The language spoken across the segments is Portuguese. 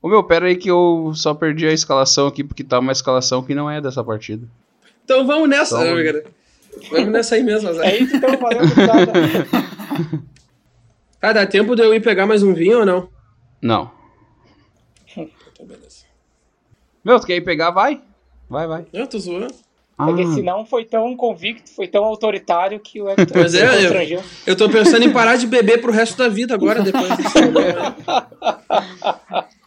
Ô meu, pera aí que eu só perdi a escalação aqui, porque tá uma escalação que não é dessa partida. Então vamos nessa, então, né, cara? Vamos nessa aí mesmo, Zé. É isso então, valeu, Ah, dá tempo de eu ir pegar mais um vinho ou não? Não. então, beleza. Meu, tu quer ir pegar? Vai. Vai, vai. Eu tô zoando. Ah. Porque senão foi tão convicto, foi tão autoritário que o Hector Pois é, eu, eu tô pensando em parar de beber pro resto da vida agora, depois desse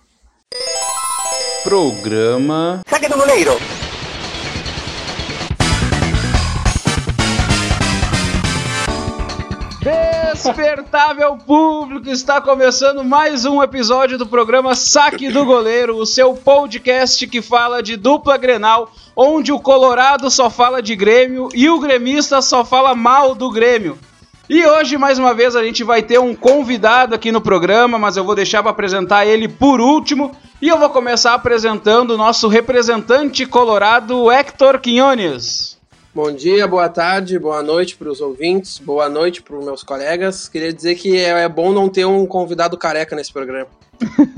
Programa. Saque do goleiro! Despertável público, está começando mais um episódio do programa Saque do Goleiro, o seu podcast que fala de dupla Grenal, onde o Colorado só fala de Grêmio e o gremista só fala mal do Grêmio. E hoje, mais uma vez, a gente vai ter um convidado aqui no programa, mas eu vou deixar para apresentar ele por último. E eu vou começar apresentando o nosso representante colorado, Hector Quinones. Bom dia, boa tarde, boa noite para os ouvintes, boa noite para os meus colegas. Queria dizer que é, é, bom não ter um convidado careca nesse programa.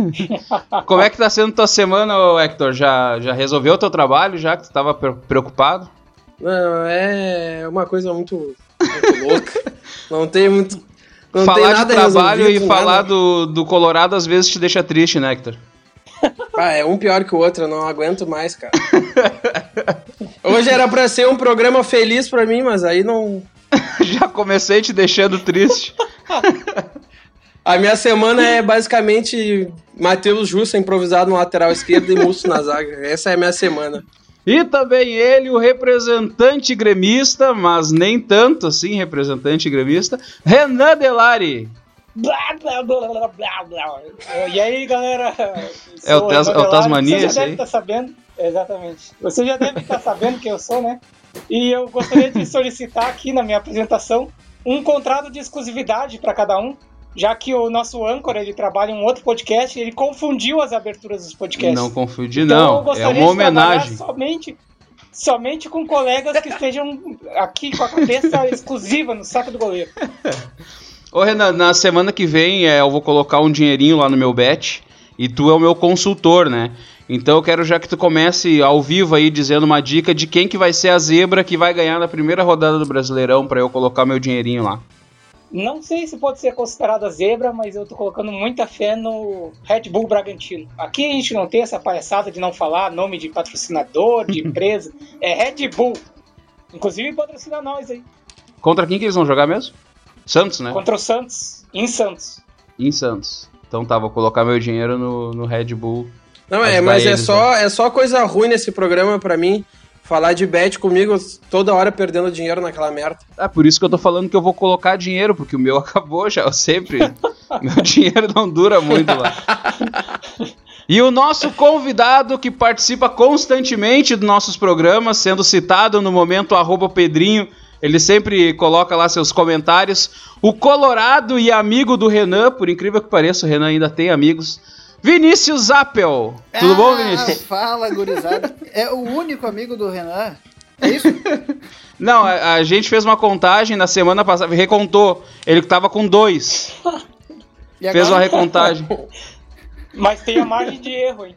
Como é que tá sendo tua semana, Hector? Já, já resolveu o teu trabalho, já que tu estava preocupado? Não, é uma coisa muito, louca. Não tem muito. Não falar tem de trabalho e falar do, do Colorado às vezes te deixa triste, né, Hector? Ah, é um pior que o outro, eu não aguento mais, cara. Hoje era pra ser um programa feliz pra mim, mas aí não. Já comecei te deixando triste. A minha semana é basicamente Matheus Jussa improvisado no lateral esquerdo e Musso na zaga. Essa é a minha semana. E também ele, o representante gremista, mas nem tanto assim representante gremista, Renan Delari. Blá, blá, blá, blá, blá, blá. E aí, galera? É o, Tes, é o Tasmania, Você já deve estar tá sabendo, exatamente. Você já deve estar tá sabendo quem eu sou, né? E eu gostaria de solicitar aqui na minha apresentação um contrato de exclusividade para cada um, já que o nosso âncora ele trabalha em um outro podcast, ele confundiu as aberturas dos podcasts. Não confundi, então, não. É uma homenagem. Somente, somente com colegas que estejam aqui com a cabeça exclusiva no saco do goleiro. Ô Renan, na semana que vem é, eu vou colocar um dinheirinho lá no meu bet e tu é o meu consultor, né? Então eu quero já que tu comece ao vivo aí dizendo uma dica de quem que vai ser a zebra que vai ganhar na primeira rodada do Brasileirão para eu colocar meu dinheirinho lá. Não sei se pode ser considerada zebra, mas eu tô colocando muita fé no Red Bull Bragantino. Aqui a gente não tem essa palhaçada de não falar nome de patrocinador, de empresa. é Red Bull. Inclusive patrocina nós aí. Contra quem que eles vão jogar mesmo? Santos, né? Contra o Santos, em Santos. Em Santos. Então tá, vou colocar meu dinheiro no, no Red Bull. Não, é, mas é só, né? é só coisa ruim nesse programa para mim. Falar de bet comigo toda hora perdendo dinheiro naquela merda. É por isso que eu tô falando que eu vou colocar dinheiro, porque o meu acabou já, eu sempre. meu dinheiro não dura muito lá. E o nosso convidado que participa constantemente dos nossos programas, sendo citado no momento arroba Pedrinho ele sempre coloca lá seus comentários. O Colorado e amigo do Renan, por incrível que pareça, o Renan ainda tem amigos. Vinícius Appel. Tudo ah, bom, Vinícius? Fala, gurizada. É o único amigo do Renan. É isso? Não, a, a, gente fez uma contagem na semana passada, recontou. Ele tava com dois. Fez uma recontagem. Mas tem a margem de erro, hein?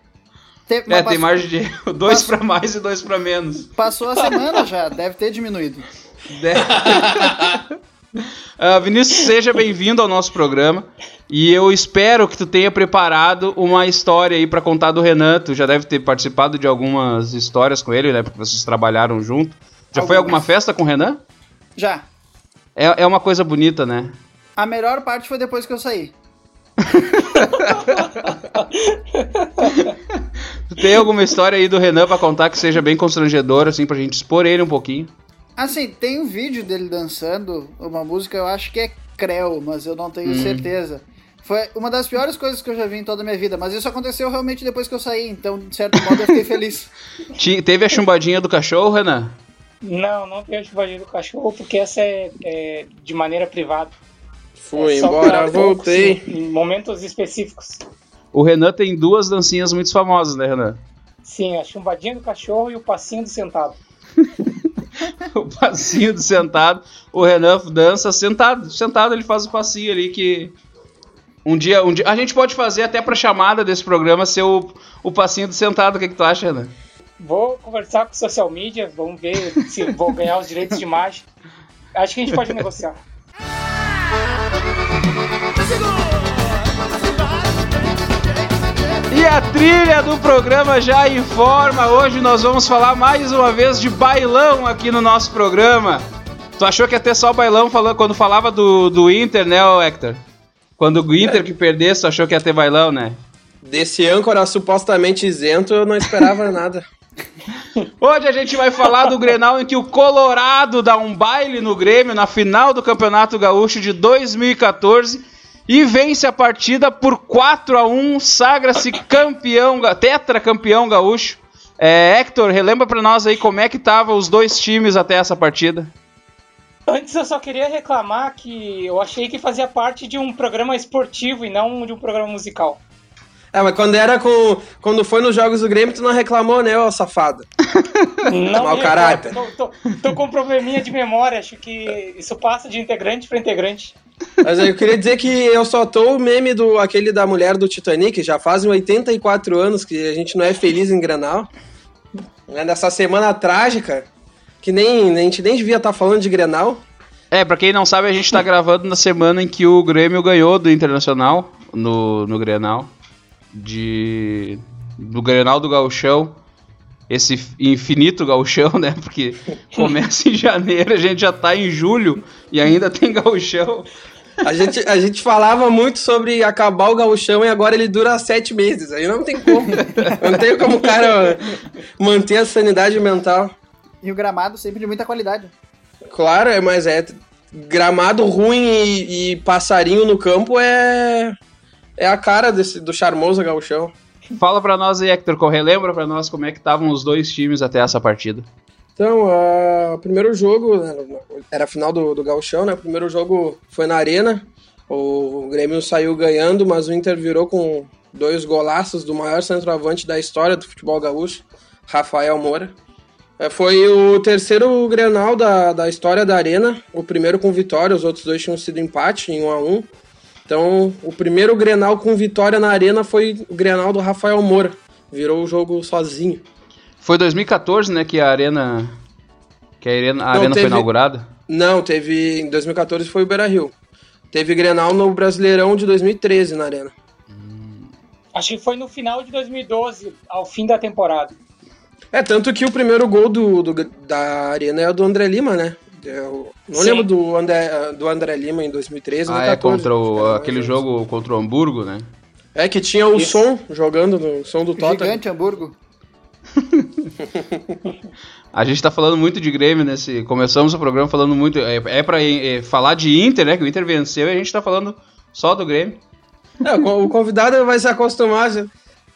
Tem, é, passou... tem margem de erro. Dois para mais e dois para menos. Passou a semana já, deve ter diminuído. Uh, Vinícius, seja bem-vindo ao nosso programa. E eu espero que tu tenha preparado uma história aí para contar do Renan. Tu já deve ter participado de algumas histórias com ele, né? Porque vocês trabalharam junto. Já Algumas. foi alguma festa com o Renan? Já. É, é uma coisa bonita, né? A melhor parte foi depois que eu saí. Tem alguma história aí do Renan para contar que seja bem constrangedora, assim, pra gente expor ele um pouquinho? Assim, tem um vídeo dele dançando uma música, eu acho que é Creu, mas eu não tenho hum. certeza. Foi uma das piores coisas que eu já vi em toda a minha vida, mas isso aconteceu realmente depois que eu saí, então, de certo modo, eu fiquei feliz. Teve a chumbadinha do cachorro, Renan? Não, não teve a chumbadinha do cachorro, porque essa é, é de maneira privada. Fui é embora, voltei. Poucos, em momentos específicos. O Renan tem duas dancinhas muito famosas, né, Renan? Sim, a chumbadinha do cachorro e o passinho do sentado. o passinho do sentado. O Renan dança sentado. Sentado ele faz o passinho ali que. Um dia, um dia. A gente pode fazer até pra chamada desse programa ser o, o passinho do sentado. O que, que tu acha, Renan? Vou conversar com social media, vamos ver se vou ganhar os direitos de imagem. Acho que a gente pode negociar. a trilha do programa já informa. Hoje nós vamos falar mais uma vez de bailão aqui no nosso programa. Tu achou que ia ter só bailão falando, quando falava do, do Inter, né, Hector? Quando o Inter que perdesse, tu achou que ia ter bailão, né? Desse âncora supostamente isento, eu não esperava nada. Hoje a gente vai falar do Grenal em que o Colorado dá um baile no Grêmio na final do Campeonato Gaúcho de 2014 e vence a partida por 4 a 1 sagra-se campeão, tetracampeão gaúcho. É, Hector, relembra para nós aí como é que estavam os dois times até essa partida. Antes eu só queria reclamar que eu achei que fazia parte de um programa esportivo e não de um programa musical. É, mas quando era com. Quando foi nos Jogos do Grêmio, tu não reclamou, né, ô safado? Não Mau me caráter. Tô, tô, tô com um probleminha de memória, acho que isso passa de integrante para integrante. Mas eu queria dizer que eu só tô o meme do aquele da mulher do Titanic, já fazem 84 anos que a gente não é feliz em Grenal. Né, Nessa semana trágica, que nem a gente nem devia estar falando de Grenal. É, pra quem não sabe, a gente tá gravando na semana em que o Grêmio ganhou do Internacional no, no Grenal. De. Do Grenal do Gauchão. Esse infinito gauchão, né? Porque começa em janeiro, a gente já tá em julho e ainda tem gauchão. A gente, a gente falava muito sobre acabar o gauchão e agora ele dura sete meses. Aí não tem como. Não tem como o cara manter a sanidade mental. E o gramado sempre de muita qualidade. Claro, é, mas é. Gramado ruim e, e passarinho no campo é. É a cara desse, do charmoso gauchão. Fala pra nós aí, Hector, qual- relembra pra nós como é que estavam os dois times até essa partida. Então, ah, o primeiro jogo, né, era a final do, do Gauchão, né? O primeiro jogo foi na Arena. O Grêmio saiu ganhando, mas o Inter virou com dois golaços do maior centroavante da história do futebol gaúcho, Rafael Moura. É, Foi o terceiro Grenal da, da história da Arena, o primeiro com vitória, os outros dois tinham sido empate em 1 a 1 Então, o primeiro Grenal com vitória na Arena foi o Grenal do Rafael Moura. Virou o jogo sozinho. Foi 2014, né, que a Arena. Que a Arena, a Não, arena foi teve- inaugurada. Não, teve. Em 2014 foi o Beira Rio. Teve Grenal no Brasileirão de 2013 na Arena. Acho que foi no final de 2012, ao fim da temporada. É, tanto que o primeiro gol do, do- da Arena é o do André Lima, né? Eu não Sim. lembro do André, do André Lima em 2013, Ah, é 2014. contra o, Era aquele mais jogo contra o Hamburgo, né? É que tinha o Isso. som jogando, no som do Tota. Gigante Hamburgo. A gente tá falando muito de Grêmio nesse. Começamos o programa falando muito. É, é pra é, falar de Inter, né? Que o Inter venceu e a gente tá falando só do Grêmio. É, o o convidado vai se acostumar, já-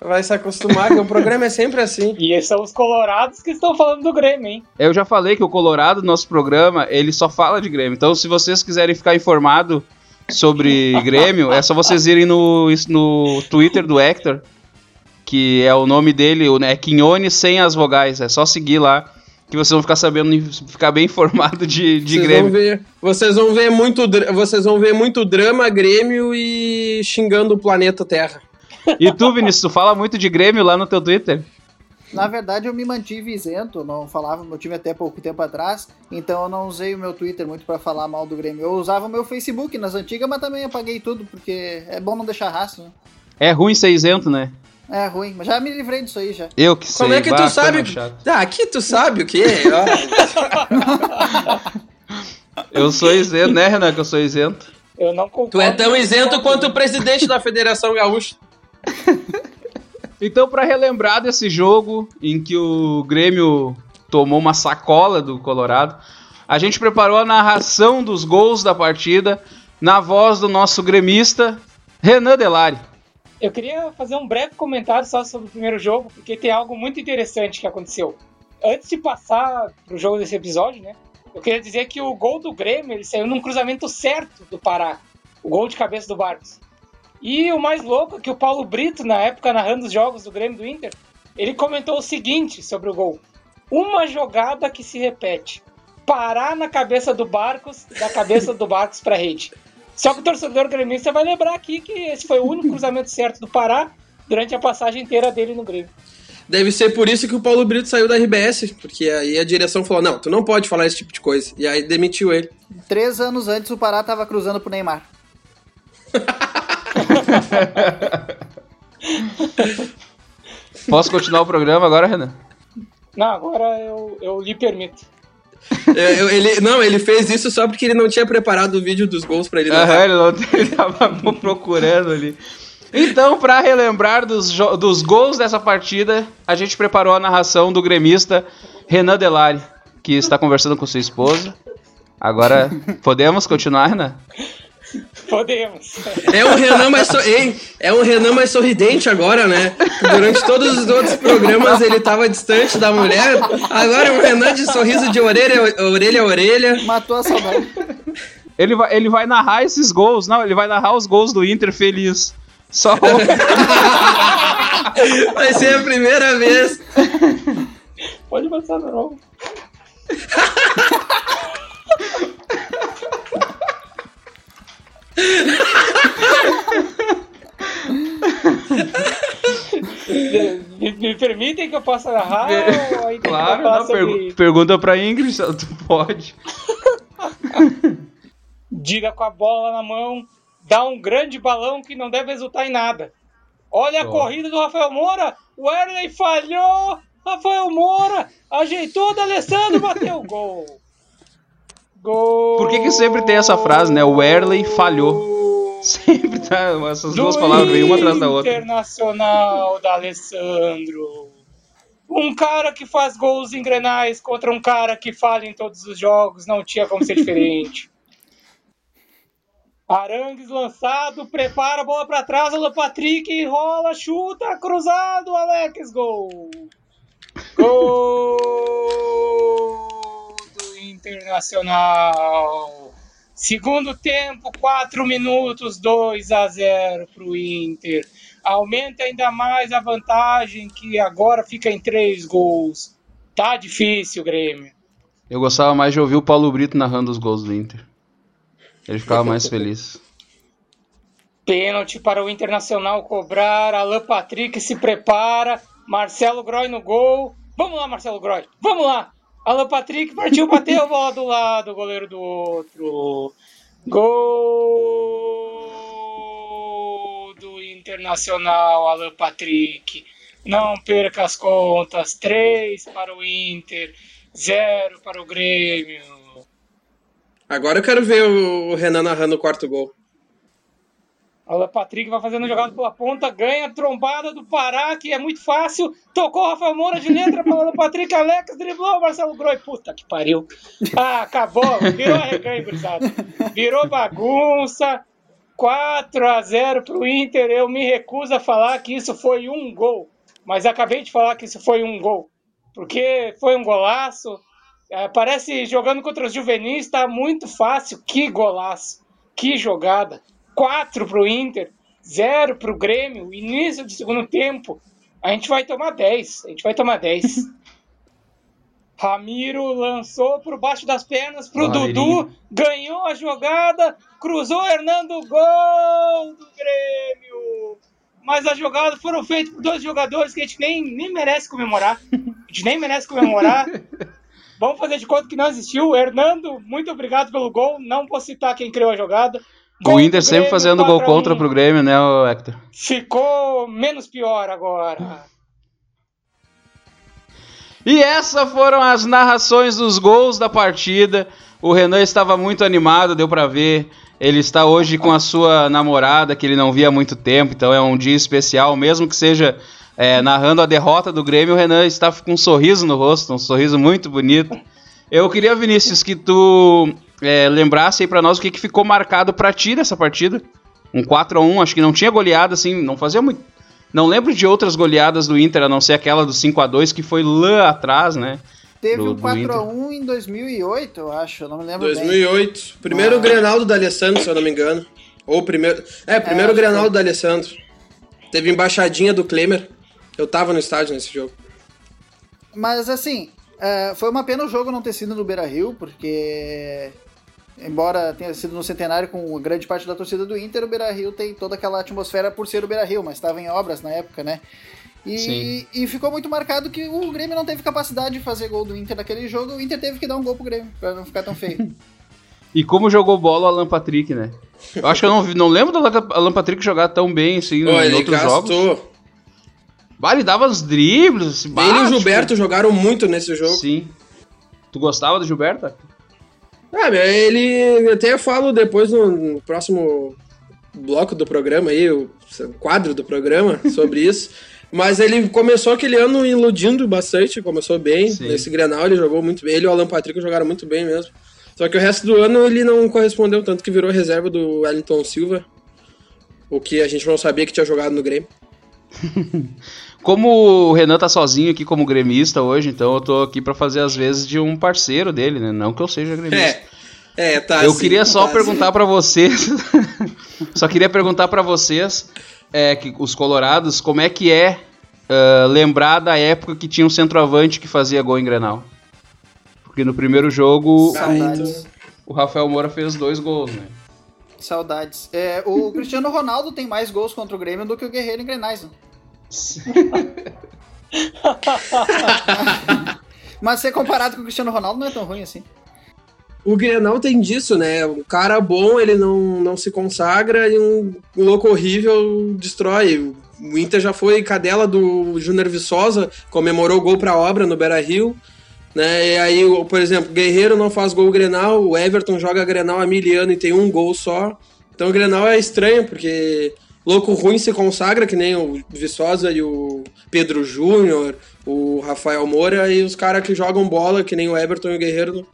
vai se acostumar, que o programa é sempre assim. E esses são os colorados que estão falando do Grêmio, hein? Eu já falei que o Colorado, nosso programa, ele só fala de Grêmio. Então, se vocês quiserem ficar informado sobre Grêmio, é só vocês irem no, no Twitter do Hector, que é o nome dele, o- é Quinhone sem as vogais. É só seguir lá que vocês vão ficar sabendo, ficar bem informado de, de vocês Grêmio. Vão ver, vocês vão ver muito, vocês vão ver muito drama, Grêmio e xingando o planeta Terra. E tu, Vinícius, tu fala muito de Grêmio lá no teu Twitter? Na verdade, eu me mantive isento, não falava meu time até pouco tempo atrás, então eu não usei o meu Twitter muito pra falar mal do Grêmio. Eu usava o meu Facebook nas antigas, mas também apaguei tudo, porque é bom não deixar rastro, né? É ruim ser isento, né? É ruim, mas já me livrei disso aí já. Eu que sei. Como é que bah, tu sabe? Ah, aqui tu sabe o quê? Eu sou isento, né, Renan? Que eu sou isento. Eu não concordo. tu é tão isento quanto o presidente da Federação Gaúcha. Então, pra relembrar desse jogo em que o Grêmio tomou uma sacola do Colorado, a gente preparou a narração dos gols da partida na voz do nosso gremista Renan Delari. Eu queria fazer um breve comentário só sobre o primeiro jogo, porque tem algo muito interessante que aconteceu. Antes de passar pro jogo desse episódio, né? Eu queria dizer que o gol do Grêmio ele saiu num cruzamento certo do Pará. O gol de cabeça do Barcos. E o mais louco é que o Paulo Brito, na época narrando os jogos do Grêmio do Inter, ele comentou o seguinte sobre o gol: Uma jogada que se repete. Parar na cabeça do Barcos, da cabeça do Barcos pra rede. Só que o torcedor gremista vai lembrar aqui que esse foi o único cruzamento certo do Pará durante a passagem inteira dele no Grêmio. Deve ser por isso que o Paulo Brito saiu da RBS, porque aí a direção falou: não, tu não pode falar esse tipo de coisa. E aí demitiu ele. Três anos antes o Pará tava cruzando pro Neymar. Posso continuar o programa agora, Renan? Não, agora eu, eu lhe permito. É, eu- ele, não, ele fez isso só porque ele não tinha preparado o vídeo dos gols pra ele. Aham, ele, não, ele tava procurando ali. Então, pra relembrar dos, dos gols dessa partida, a gente preparou a narração do gremista Renan Delari, que está conversando com sua esposa. Agora, podemos continuar, Renan? Podemos. É um Renan mais so- Ei, é um Renan mais sorridente agora, né? Durante todos os outros programas ele tava distante da mulher. Agora é um Renan de sorriso de orelha a orelha a orelha. Matou a saudade. Ele vai, ele vai narrar esses gols, não, ele vai narrar os gols do Inter feliz. Só Vai ser a primeira vez. Pode passar, não. me, me permitem que eu possa narrar? Claro, não, sobre- pergu- pergunta pra Ingrid se tu pode. Diga com a bola na mão, dá um grande balão que não deve resultar em nada. Olha a corrida do Rafael Moura, o Erley falhou, Rafael Moura ajeitou o Alessandro, bateu o gol. Gol. Por que que sempre tem essa frase, né? O Erley falhou. Sempre tá, essas duas Do palavras vêm uma atrás da outra. Internacional da Alessandro. Um cara que faz gols em grenais contra um cara que falha em todos os jogos, não tinha como ser diferente. Arangues lançado, prepara a bola para trás, o Patrick rola, chuta, cruzado, Alex, gol. Gol Internacional. Segundo tempo, 4 minutos, 2 a 0 para o Inter. Aumenta ainda mais a vantagem, que agora fica em 3 gols. Tá difícil, Grêmio. Eu gostava mais de ouvir o Paulo Brito narrando os gols do Inter. Ele ficava mais feliz. Pênalti para o Internacional cobrar. Alan Patrick se prepara. Marcelo Groy no gol. Vamos lá, Marcelo Groy. Vamos lá. Alan Patrick partiu, bateu, bola do lado, goleiro do outro. Gol do Internacional, Alan Patrick. Não perca as contas. 3 para o Inter, 0 para o Grêmio. Agora eu quero ver o Renan narrando o quarto gol. Alan Patrick vai fazendo jogada pela ponta, ganha a trombada do Pará, que é muito fácil. Tocou o Rafael Moura de letra o Alan Patrick, Alex driblou o Marcelo Groi. Puta que pariu. Ah, acabou. Virou arreganho, gurizada. Virou bagunça. 4 a 0 pro Inter. Eu me recuso a falar que isso foi um gol. Mas acabei de falar que isso foi um gol. Porque foi um golaço. É, parece jogando contra os juvenis, tá muito fácil. Que golaço. Que jogada. 4 pro Inter, 0 pro Grêmio, início do segundo tempo. A gente vai tomar 10. A gente vai tomar 10. Ramiro lançou por baixo das pernas pro Valerinho. Dudu, ganhou a jogada, cruzou Hernando, gol do Grêmio. Mas a jogada foram feitas por dois jogadores que a gente nem, nem merece comemorar. A gente nem merece comemorar. Vamos fazer de conta que não existiu. Hernando, muito obrigado pelo gol. Não vou citar quem criou a jogada. O Inter sempre fazendo gol 4 a 1. contra pro Grêmio, né, Hector? Ficou menos pior agora. E essas foram as narrações dos gols da partida. O Renan estava muito animado, deu pra ver. Ele está hoje com a sua namorada, que ele não via há muito tempo, então é um dia especial, mesmo que seja é, narrando a derrota do Grêmio, o Renan está com um sorriso no rosto, um sorriso muito bonito. Eu queria, Vinícius, que tu é, lembrasse aí pra nós o que, que ficou marcado pra ti dessa partida. Um 4 a 1 acho que não tinha goleada, assim, não fazia muito. Não lembro de outras goleadas do Inter, a não ser aquela do 5 a 2 que foi lá atrás, né? Teve Do- um do 4x1 em 2008, eu acho, eu não me lembro bem. 2008. Primeiro Ah. Grenal do D'Alessandro, se eu não me engano. Ou primeiro. É, primeiro acho que Grenal do D'Alessandro. Teve embaixadinha do Klemer. Eu tava no estádio nesse jogo. Mas assim, é, foi uma pena o jogo não ter sido no Beira Rio, porque embora tenha sido no centenário com grande parte da torcida do Inter, o Beira-Rio tem toda aquela atmosfera por ser o Beira-Rio, mas estava em obras na época, né? E, e, ficou muito marcado que o Grêmio não teve capacidade de fazer gol do Inter naquele jogo, o Inter teve que dar um gol pro Grêmio, pra não ficar tão feio. e como jogou bola o Alan Patrick, né? Eu acho que eu não, não lembro do Alan Patrick jogar tão bem assim Pô, em outros gastou. jogos. Bah, ele dava uns dribles. Ele e o Gilberto jogaram muito nesse jogo. Sim. Tu gostava do Gilberto? Ah, ele até eu falo depois no, no próximo bloco do programa aí, o quadro do programa sobre isso. Mas ele começou aquele ano iludindo bastante, começou bem. Sim. Nesse Grenal ele jogou muito bem. Ele e o Alan Patrick jogaram muito bem mesmo. Só que o resto do ano ele não correspondeu tanto que virou reserva do Wellington Silva. O que a gente não sabia que tinha jogado no Grêmio. Como o Renan tá sozinho aqui como gremista hoje, então eu tô aqui para fazer as vezes de um parceiro dele, né? Não que eu seja gremista. É, é tá Eu assim, queria só tá perguntar assim. para vocês, só queria perguntar para vocês, é, que os colorados, como é que é uh, lembrar da época que tinha um centroavante que fazia gol em Grenal? Porque no primeiro jogo Saudades. o Rafael Moura fez dois gols, né? Saudades. É, o Cristiano Ronaldo tem mais gols contra o Grêmio do que o Guerreiro em Grenais. Né? Mas ser comparado com o Cristiano Ronaldo não é tão ruim assim. O Grenal tem disso, né? Um cara bom, ele não, não se consagra e um louco horrível destrói. O Inter já foi cadela do Júnior Viçosa, comemorou o gol pra obra no Beira-Rio. Né? E aí, por exemplo, Guerreiro não faz gol Grenal, o Everton joga Grenal há mil anos e tem um gol só. Então o Grenal é estranho, porque louco ruim se consagra, que nem o Viçosa e o Pedro Júnior, o Rafael Moura, e os caras que jogam bola, que nem o Everton e o Guerreiro,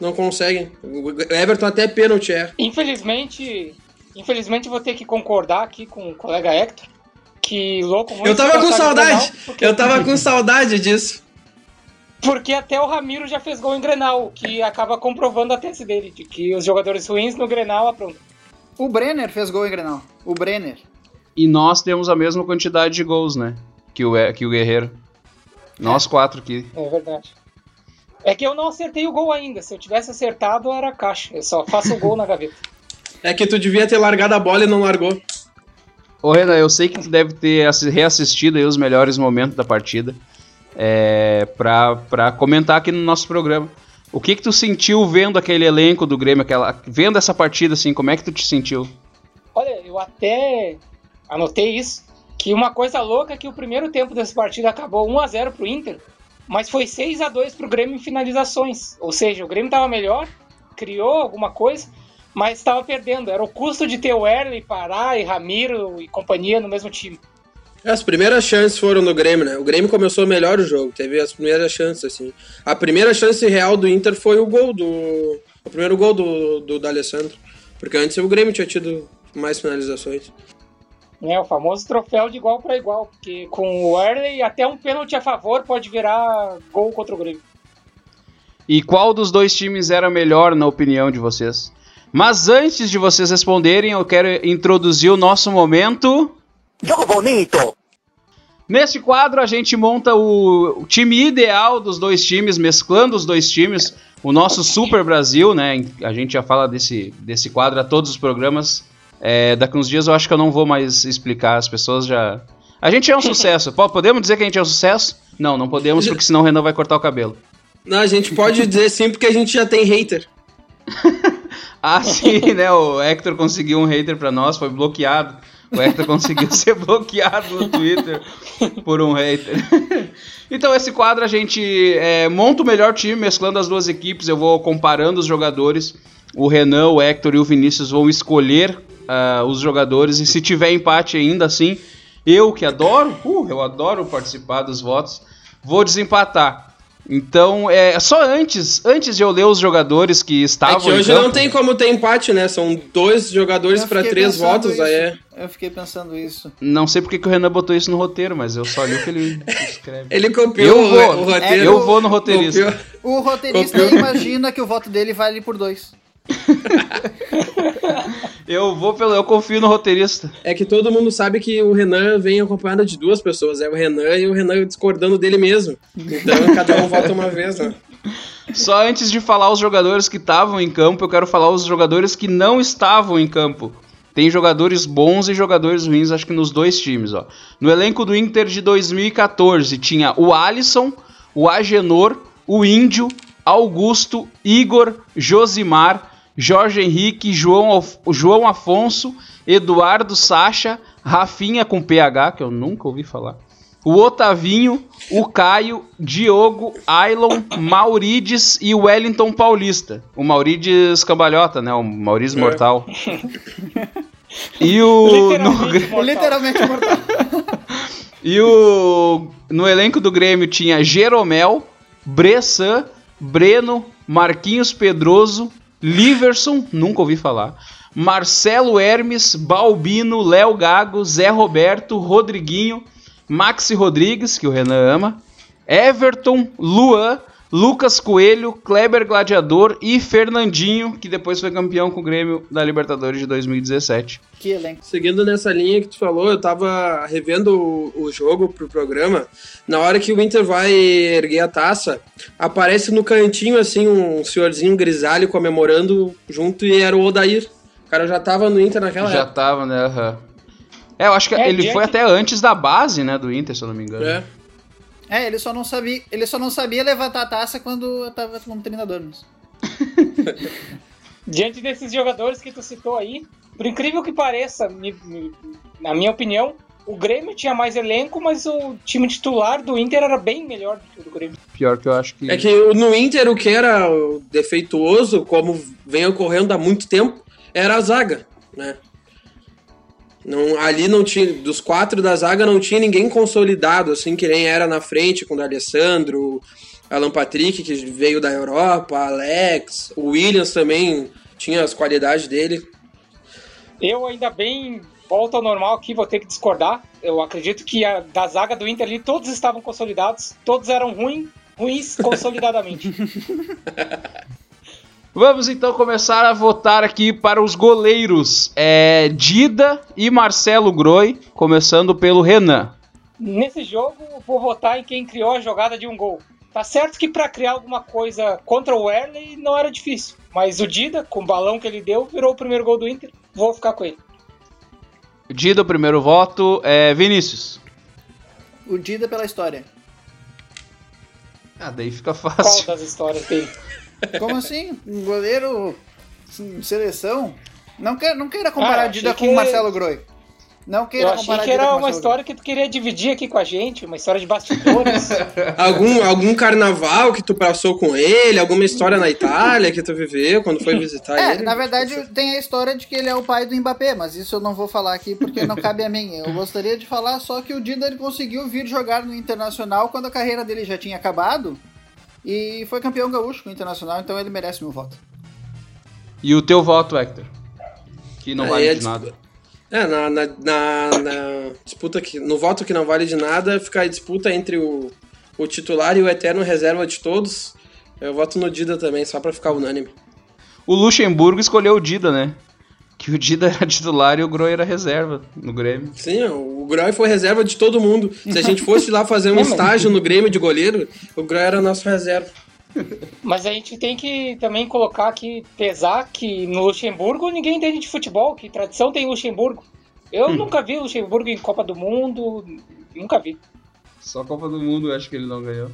não, conseguem. O Everton até pênalti é. Infelizmente, infelizmente vou ter que concordar aqui com o colega Hector, que louco ruim Eu tava com saudade, eu tava com saudade disso. Porque até o Ramiro já fez gol em Grenal, que acaba comprovando a tese dele, de que os jogadores ruins no Grenal aprontam. O Brenner fez gol em Grenal. O Brenner. E nós temos a mesma quantidade de gols, né? Que o, que o Guerreiro. Nós quatro aqui. É verdade. É que eu não acertei o gol ainda. Se eu tivesse acertado, era caixa. Eu só faço o gol na gaveta. É que tu devia ter largado a bola e não largou. Ô Renan, eu sei que tu deve ter reassistido aí os melhores momentos da partida é, pra comentar aqui no nosso programa. O que que tu sentiu vendo aquele elenco do Grêmio, aquela, vendo essa partida assim, como é que tu te sentiu? Olha, eu até anotei isso, que uma coisa louca é que o primeiro tempo dessa partida acabou 1 a 0 pro Inter, mas foi 6 a 2 pro Grêmio em finalizações. Ou seja, o Grêmio estava melhor, criou alguma coisa, mas estava perdendo. Era o custo de ter o Erle, Pará e Ramiro e companhia no mesmo time. As primeiras chances foram no Grêmio, né? O Grêmio começou melhor o jogo, teve as primeiras chances, assim. A primeira chance real do Inter foi o gol do. O primeiro gol do, do D'Alessandro. Porque antes o Grêmio tinha tido mais finalizações. É, o famoso troféu de igual para igual, porque com o Early até um pênalti a favor pode virar gol contra o Grêmio. E qual dos dois times era melhor na opinião de vocês? Mas antes de vocês responderem, eu quero introduzir o nosso momento. Jogo bonito! Neste quadro, a gente monta o, o time ideal dos dois times, mesclando os dois times. O nosso Super Brasil, né? A gente já fala desse, desse quadro a todos os programas. É, daqui uns dias eu acho que eu não vou mais explicar, as pessoas já. A gente é um sucesso. Podemos dizer que a gente é um sucesso? Não, não podemos, porque senão o Renan vai cortar o cabelo. Não, a gente pode dizer sim, porque a gente já tem hater. ah, sim, né? O Hector conseguiu um hater pra nós, foi bloqueado. O Hector conseguiu ser bloqueado no Twitter por um hater. então, esse quadro a gente é, monta o melhor time, mesclando as duas equipes. Eu vou comparando os jogadores. O Renan, o Hector e o Vinícius vão escolher uh, os jogadores e se tiver empate ainda assim, eu que adoro, uh, eu adoro participar dos votos, vou desempatar. Então, é só antes, antes de eu ler os jogadores que estavam. É que hoje não tem como ter empate, né? São dois jogadores para três votos, isso. aí é. Eu fiquei pensando isso. Não sei porque que o Renan botou isso no roteiro, mas eu só li o que ele escreve. ele copiou eu vou, o, roteiro. É, eu vou no roteirista. Copiou. O roteirista copiou. imagina que o voto dele vale por dois. Eu vou pelo. Eu confio no roteirista. É que todo mundo sabe que o Renan vem acompanhado de duas pessoas. É o Renan e o Renan discordando dele mesmo. Então cada um vota uma vez, né? Só antes de falar os jogadores que estavam em campo, eu quero falar os jogadores que não estavam em campo. Tem jogadores bons e jogadores ruins, acho que nos dois times, ó. No elenco do Inter de 2014 tinha o Alisson, o Agenor, o Índio, Augusto, Igor, Josimar, Jorge Henrique, João, João Afonso, Eduardo Sacha, Rafinha com PH, que eu nunca ouvi falar. O Otavinho, o Caio, Diogo, Ailon, Maurides e o Wellington Paulista. O Maurides Cambalhota, né? O Maurício é. Mortal. E o. Literalmente, no... Literalmente mortal. e o. No elenco do Grêmio tinha Jeromel, Bressan, Breno, Marquinhos Pedroso, Liverson, nunca ouvi falar. Marcelo Hermes, Balbino, Léo Gago, Zé Roberto, Rodriguinho, Maxi Rodrigues, que o Renan ama, Everton, Luan, Lucas Coelho, Kleber Gladiador e Fernandinho, que depois foi campeão com o Grêmio da Libertadores de 2017. Que elenco. Seguindo nessa linha que tu falou, eu tava revendo o, o jogo pro programa. Na hora que o Inter vai erguer a taça, aparece no cantinho assim um senhorzinho grisalho comemorando junto e era o Odair. O cara já tava no Inter naquela já época. Já tava, né? Uhum. É, eu acho que é, ele foi até antes da base, né, do Inter, se eu não me engano. É. É, ele só não sabia, ele só não sabia levantar a taça quando eu tava como treinador. Mas... Diante desses jogadores que tu citou aí, por incrível que pareça, me, me, na minha opinião, o Grêmio tinha mais elenco, mas o time titular do Inter era bem melhor do que o do Grêmio. Pior que eu acho que. É que no Inter o que era defeituoso, como vem ocorrendo há muito tempo, era a zaga, né? Não, ali não tinha, dos quatro da zaga não tinha ninguém consolidado, assim, que nem era na frente com o Alessandro, Alan Patrick, que veio da Europa, Alex, o Williams também tinha as qualidades dele. Eu ainda bem volto ao normal aqui, vou ter que discordar. Eu acredito que a, da zaga do Inter ali todos estavam consolidados, todos eram ruins, ruins consolidadamente. Vamos então começar a votar aqui para os goleiros. É, Dida e Marcelo Groi, começando pelo Renan. Nesse jogo, vou votar em quem criou a jogada de um gol. Tá certo que para criar alguma coisa contra o Werley não era difícil, mas o Dida, com o balão que ele deu, virou o primeiro gol do Inter. Vou ficar com ele. Dida, o primeiro voto. É Vinícius. O Dida pela história. Ah, daí fica fácil. Qual das histórias tem? Como assim? Um goleiro seleção? Não, quer, não queira comparar ah, Dida com o Marcelo Groi. Não queira eu achei que era uma história que tu queria dividir aqui com a gente, uma história de bastidores. algum, algum carnaval que tu passou com ele, alguma história na Itália que tu viveu quando foi visitar é, ele? Na verdade, tem a história de que ele é o pai do Mbappé, mas isso eu não vou falar aqui porque não cabe a mim. Eu gostaria de falar só que o Dida ele conseguiu vir jogar no Internacional quando a carreira dele já tinha acabado e foi campeão gaúcho com o Internacional, então ele merece meu voto. E o teu voto, Hector? Que não é, vale é de nada. É, na, na, na, na, disputa que. No voto que não vale de nada, fica a disputa entre o, o titular e o eterno reserva de todos. Eu voto no Dida também, só pra ficar unânime. O Luxemburgo escolheu o Dida, né? Que o Dida era titular e o Groi era reserva no Grêmio. Sim, o Groi foi reserva de todo mundo. Se a gente fosse lá fazer um estágio no Grêmio de goleiro, o Groi era nosso reserva. Mas a gente tem que também colocar aqui, pesar que no Luxemburgo ninguém entende de futebol, que tradição tem Luxemburgo. Eu hum. nunca vi Luxemburgo em Copa do Mundo, nunca vi. Só Copa do Mundo eu acho que ele não ganhou.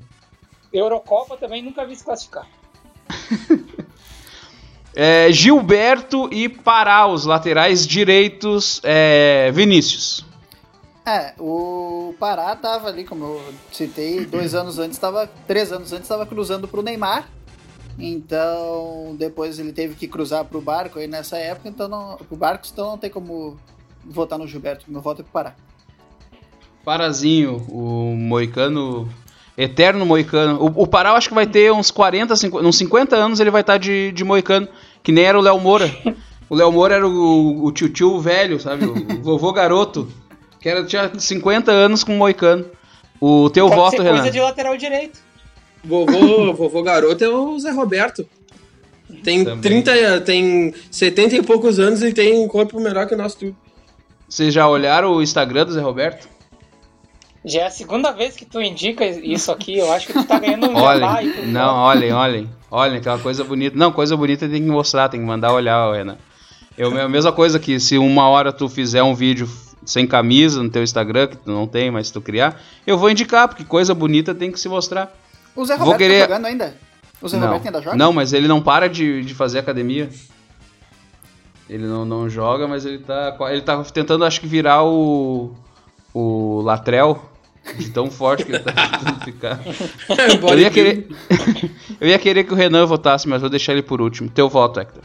Eurocopa também nunca vi se classificar. É, Gilberto e Pará, os laterais direitos, é, Vinícius. É, o Pará tava ali, como eu citei, dois anos antes, tava, três anos antes, estava cruzando para o Neymar. Então, depois ele teve que cruzar para o Barco aí nessa época, então não, pro Barco, então não tem como votar no Gilberto. Meu voto é pro Pará. Parazinho, o Moicano Eterno Moicano. O, o Pará eu acho que vai ter uns 40, 50, uns 50 anos ele vai estar tá de, de Moicano, que nem era o Léo Moura. O Léo Moura era o, o tio tio velho, sabe? O, o vovô garoto. Que era, tinha 50 anos com Moicano. O teu Pode voto, ser Renan. coisa de lateral direito. Vovô, vovô garoto é o Zé Roberto. Tem Também. 30, tem 70 e poucos anos e tem um corpo melhor que o nosso tudo. Vocês já olharam o Instagram do Zé Roberto? Já é a segunda vez que tu indica isso aqui, eu acho que tu tá ganhando um olhem, Não, olhem, olhem. Olhem, aquela coisa bonita. Não, coisa bonita tem que mostrar, tem que mandar olhar, Renan. Eu, a mesma coisa que se uma hora tu fizer um vídeo sem camisa no teu Instagram, que tu não tem, mas tu criar, eu vou indicar, porque coisa bonita tem que se mostrar. O Zé Roberto vou querer... tá jogando ainda? O Zé não. Roberto ainda joga? Não, mas ele não para de, de fazer academia. Ele não, não joga, mas ele tá, ele tá tentando, acho que, virar o, o Latrell. De tão forte que ele tá tentando ficar. eu, ia querer, eu ia querer que o Renan votasse, mas vou deixar ele por último. Teu voto, Hector.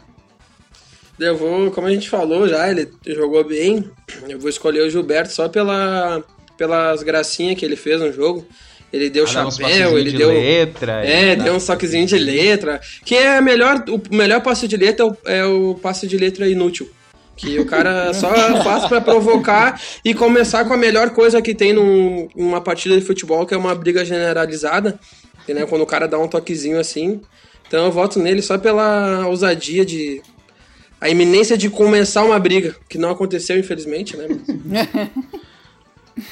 Eu vou, como a gente falou já, ele jogou bem. Eu vou escolher o Gilberto só pela, pelas gracinhas que ele fez no jogo. Ele deu ah, chapéu, ele de deu. letra. É, deu um toquezinho de letra. Que é melhor, o melhor passe de letra é o, é passe de letra inútil. Que o cara só faz para provocar e começar com a melhor coisa que tem num, numa partida de futebol, que é uma briga generalizada. Né, quando o cara dá um toquezinho assim. Então eu voto nele só pela ousadia de. A iminência de começar uma briga, que não aconteceu, infelizmente, né?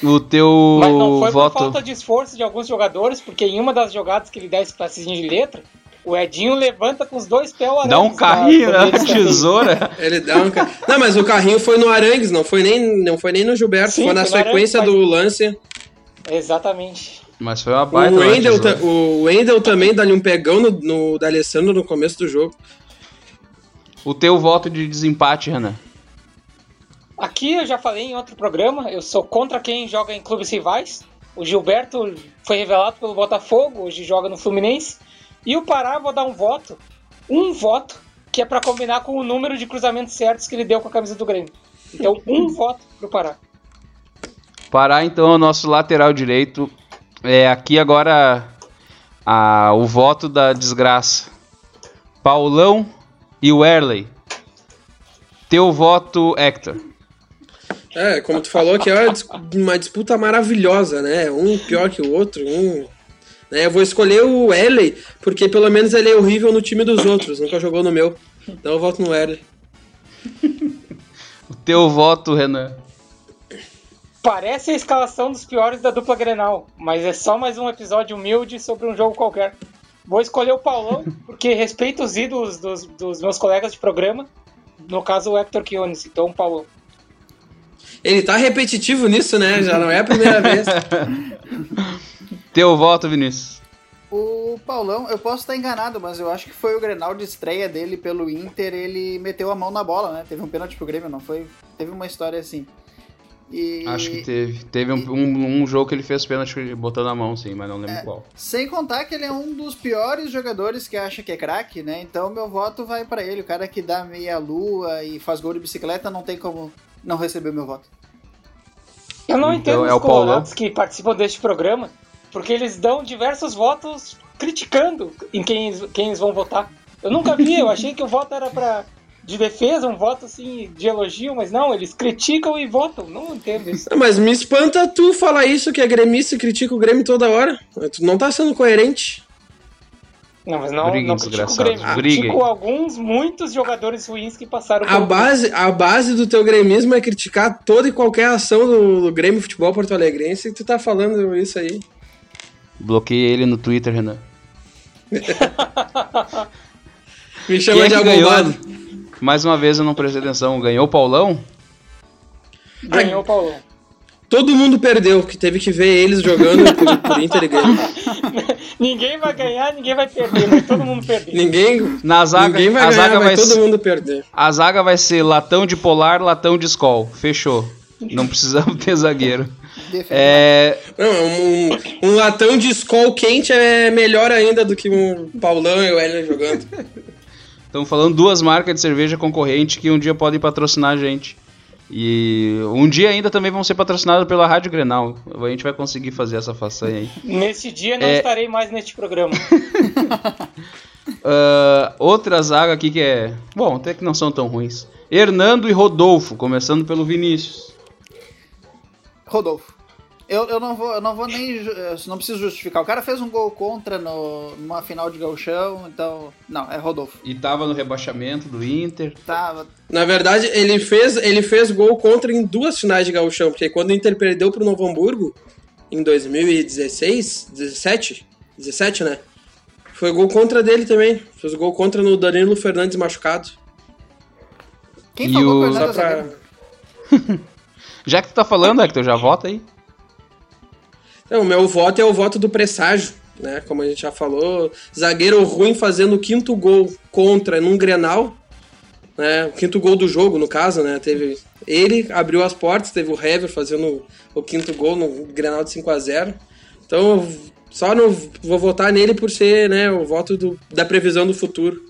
O teu Mas não foi voto... por falta de esforço de alguns jogadores, porque em uma das jogadas que ele dá esse passezinho de letra, o Edinho levanta com os dois pés o Dá um carrinho, né? Tesoura. Ele dá um Não, mas o carrinho foi no Arangues, não foi nem, não foi nem no Gilberto, Sim, foi na foi sequência Arangues, do lance. Exatamente. Mas foi uma baita. O Wendel, o Wendel também dá-lhe um pegão no, no da Alessandro no começo do jogo. O teu voto de desempate, Renan? Aqui eu já falei em outro programa, eu sou contra quem joga em clubes rivais. O Gilberto foi revelado pelo Botafogo, hoje joga no Fluminense. E o Pará, vou dar um voto, um voto, que é para combinar com o número de cruzamentos certos que ele deu com a camisa do Grêmio. Então, um voto pro Pará. Pará, então, é o nosso lateral direito. É aqui agora a, o voto da desgraça. Paulão e o Erley. Teu voto, Hector. É, como tu falou, que é uma disputa maravilhosa, né? Um pior que o outro, um. Né? Eu vou escolher o Ellie, porque pelo menos ele é horrível no time dos outros, nunca jogou no meu. Então eu voto no Ellie. o teu voto, Renan? Parece a escalação dos piores da dupla Grenal, mas é só mais um episódio humilde sobre um jogo qualquer. Vou escolher o Paulão, porque respeito os ídolos dos, dos meus colegas de programa, no caso o Hector Kionis, então o Paulão. Ele tá repetitivo nisso, né? Já não é a primeira vez. Teu voto, Vinícius. O Paulão, eu posso estar enganado, mas eu acho que foi o Grenal de estreia dele pelo Inter, ele meteu a mão na bola, né? Teve um pênalti pro Grêmio, não foi? Teve uma história assim. E... Acho que teve. Teve um, um, um, jogo que ele fez pênalti botando a mão, sim, mas não lembro é, qual. Sem contar que ele é um dos piores jogadores que acha que é craque, né? Então meu voto vai para ele. O cara que dá meia lua e faz gol de bicicleta não tem como não recebeu meu voto. Eu não então, entendo é os colorados que participam deste programa, porque eles dão diversos votos criticando em quem, quem eles vão votar. Eu nunca vi, eu achei que o voto era para de defesa, um voto assim de elogio, mas não, eles criticam e votam. Não entendo isso. Mas me espanta tu falar isso que é gremista e critica o Grêmio toda hora. Tu não tá sendo coerente. Não, mas não, Briguem, não critico o Grêmio. Critico alguns, muitos jogadores ruins que passaram a base A base do teu gremismo é criticar toda e qualquer ação do, do Grêmio Futebol Porto Alegrense e tu tá falando isso aí. Bloqueei ele no Twitter, Renan. Me chama é de arrombado. Mais uma vez eu não prestei atenção. Ganhou o Paulão? Ganhou o Paulão. Todo mundo perdeu, que teve que ver eles jogando por, por Inter e Grêmio. ninguém vai ganhar, ninguém vai perder, mas todo mundo perder. Ninguém, Na zaga, ninguém vai a ganhar, zaga vai, todo mundo perder. A zaga vai ser latão de polar, latão de escol. Fechou. Não precisamos ter zagueiro. É... Não, um, um, latão de escol quente é melhor ainda do que um Paulão e o Hélio jogando. Estamos falando duas marcas de cerveja concorrente que um dia podem patrocinar a gente. E um dia ainda também vão ser patrocinados pela Rádio Grenal. A gente vai conseguir fazer essa façanha aí. Nesse dia não é... estarei mais neste programa. uh, outra zaga aqui que é. Bom, até que não são tão ruins. Hernando e Rodolfo, começando pelo Vinícius. Rodolfo. Eu, eu, não vou, eu não vou nem. Não preciso justificar. O cara fez um gol contra no, numa final de gauchão, então. Não, é Rodolfo. E tava no rebaixamento do Inter. Tava. Na verdade, ele fez, ele fez gol contra em duas finais de gauchão, porque quando o Inter perdeu pro Novo Hamburgo, em 2016, 17, 17, né? Foi gol contra dele também. Fez gol contra no Danilo Fernandes machucado. Quem E falou o- Só pra... Já que tu tá falando, Hector, já vota aí. Não, o meu voto é o voto do presságio, né? Como a gente já falou, zagueiro ruim fazendo o quinto gol contra num Grenal, né? O quinto gol do jogo, no caso, né? Teve ele abriu as portas, teve o Hever fazendo o quinto gol no Grenal de 5 a 0. Então, eu só não vou votar nele por ser, né, o voto do- da previsão do futuro.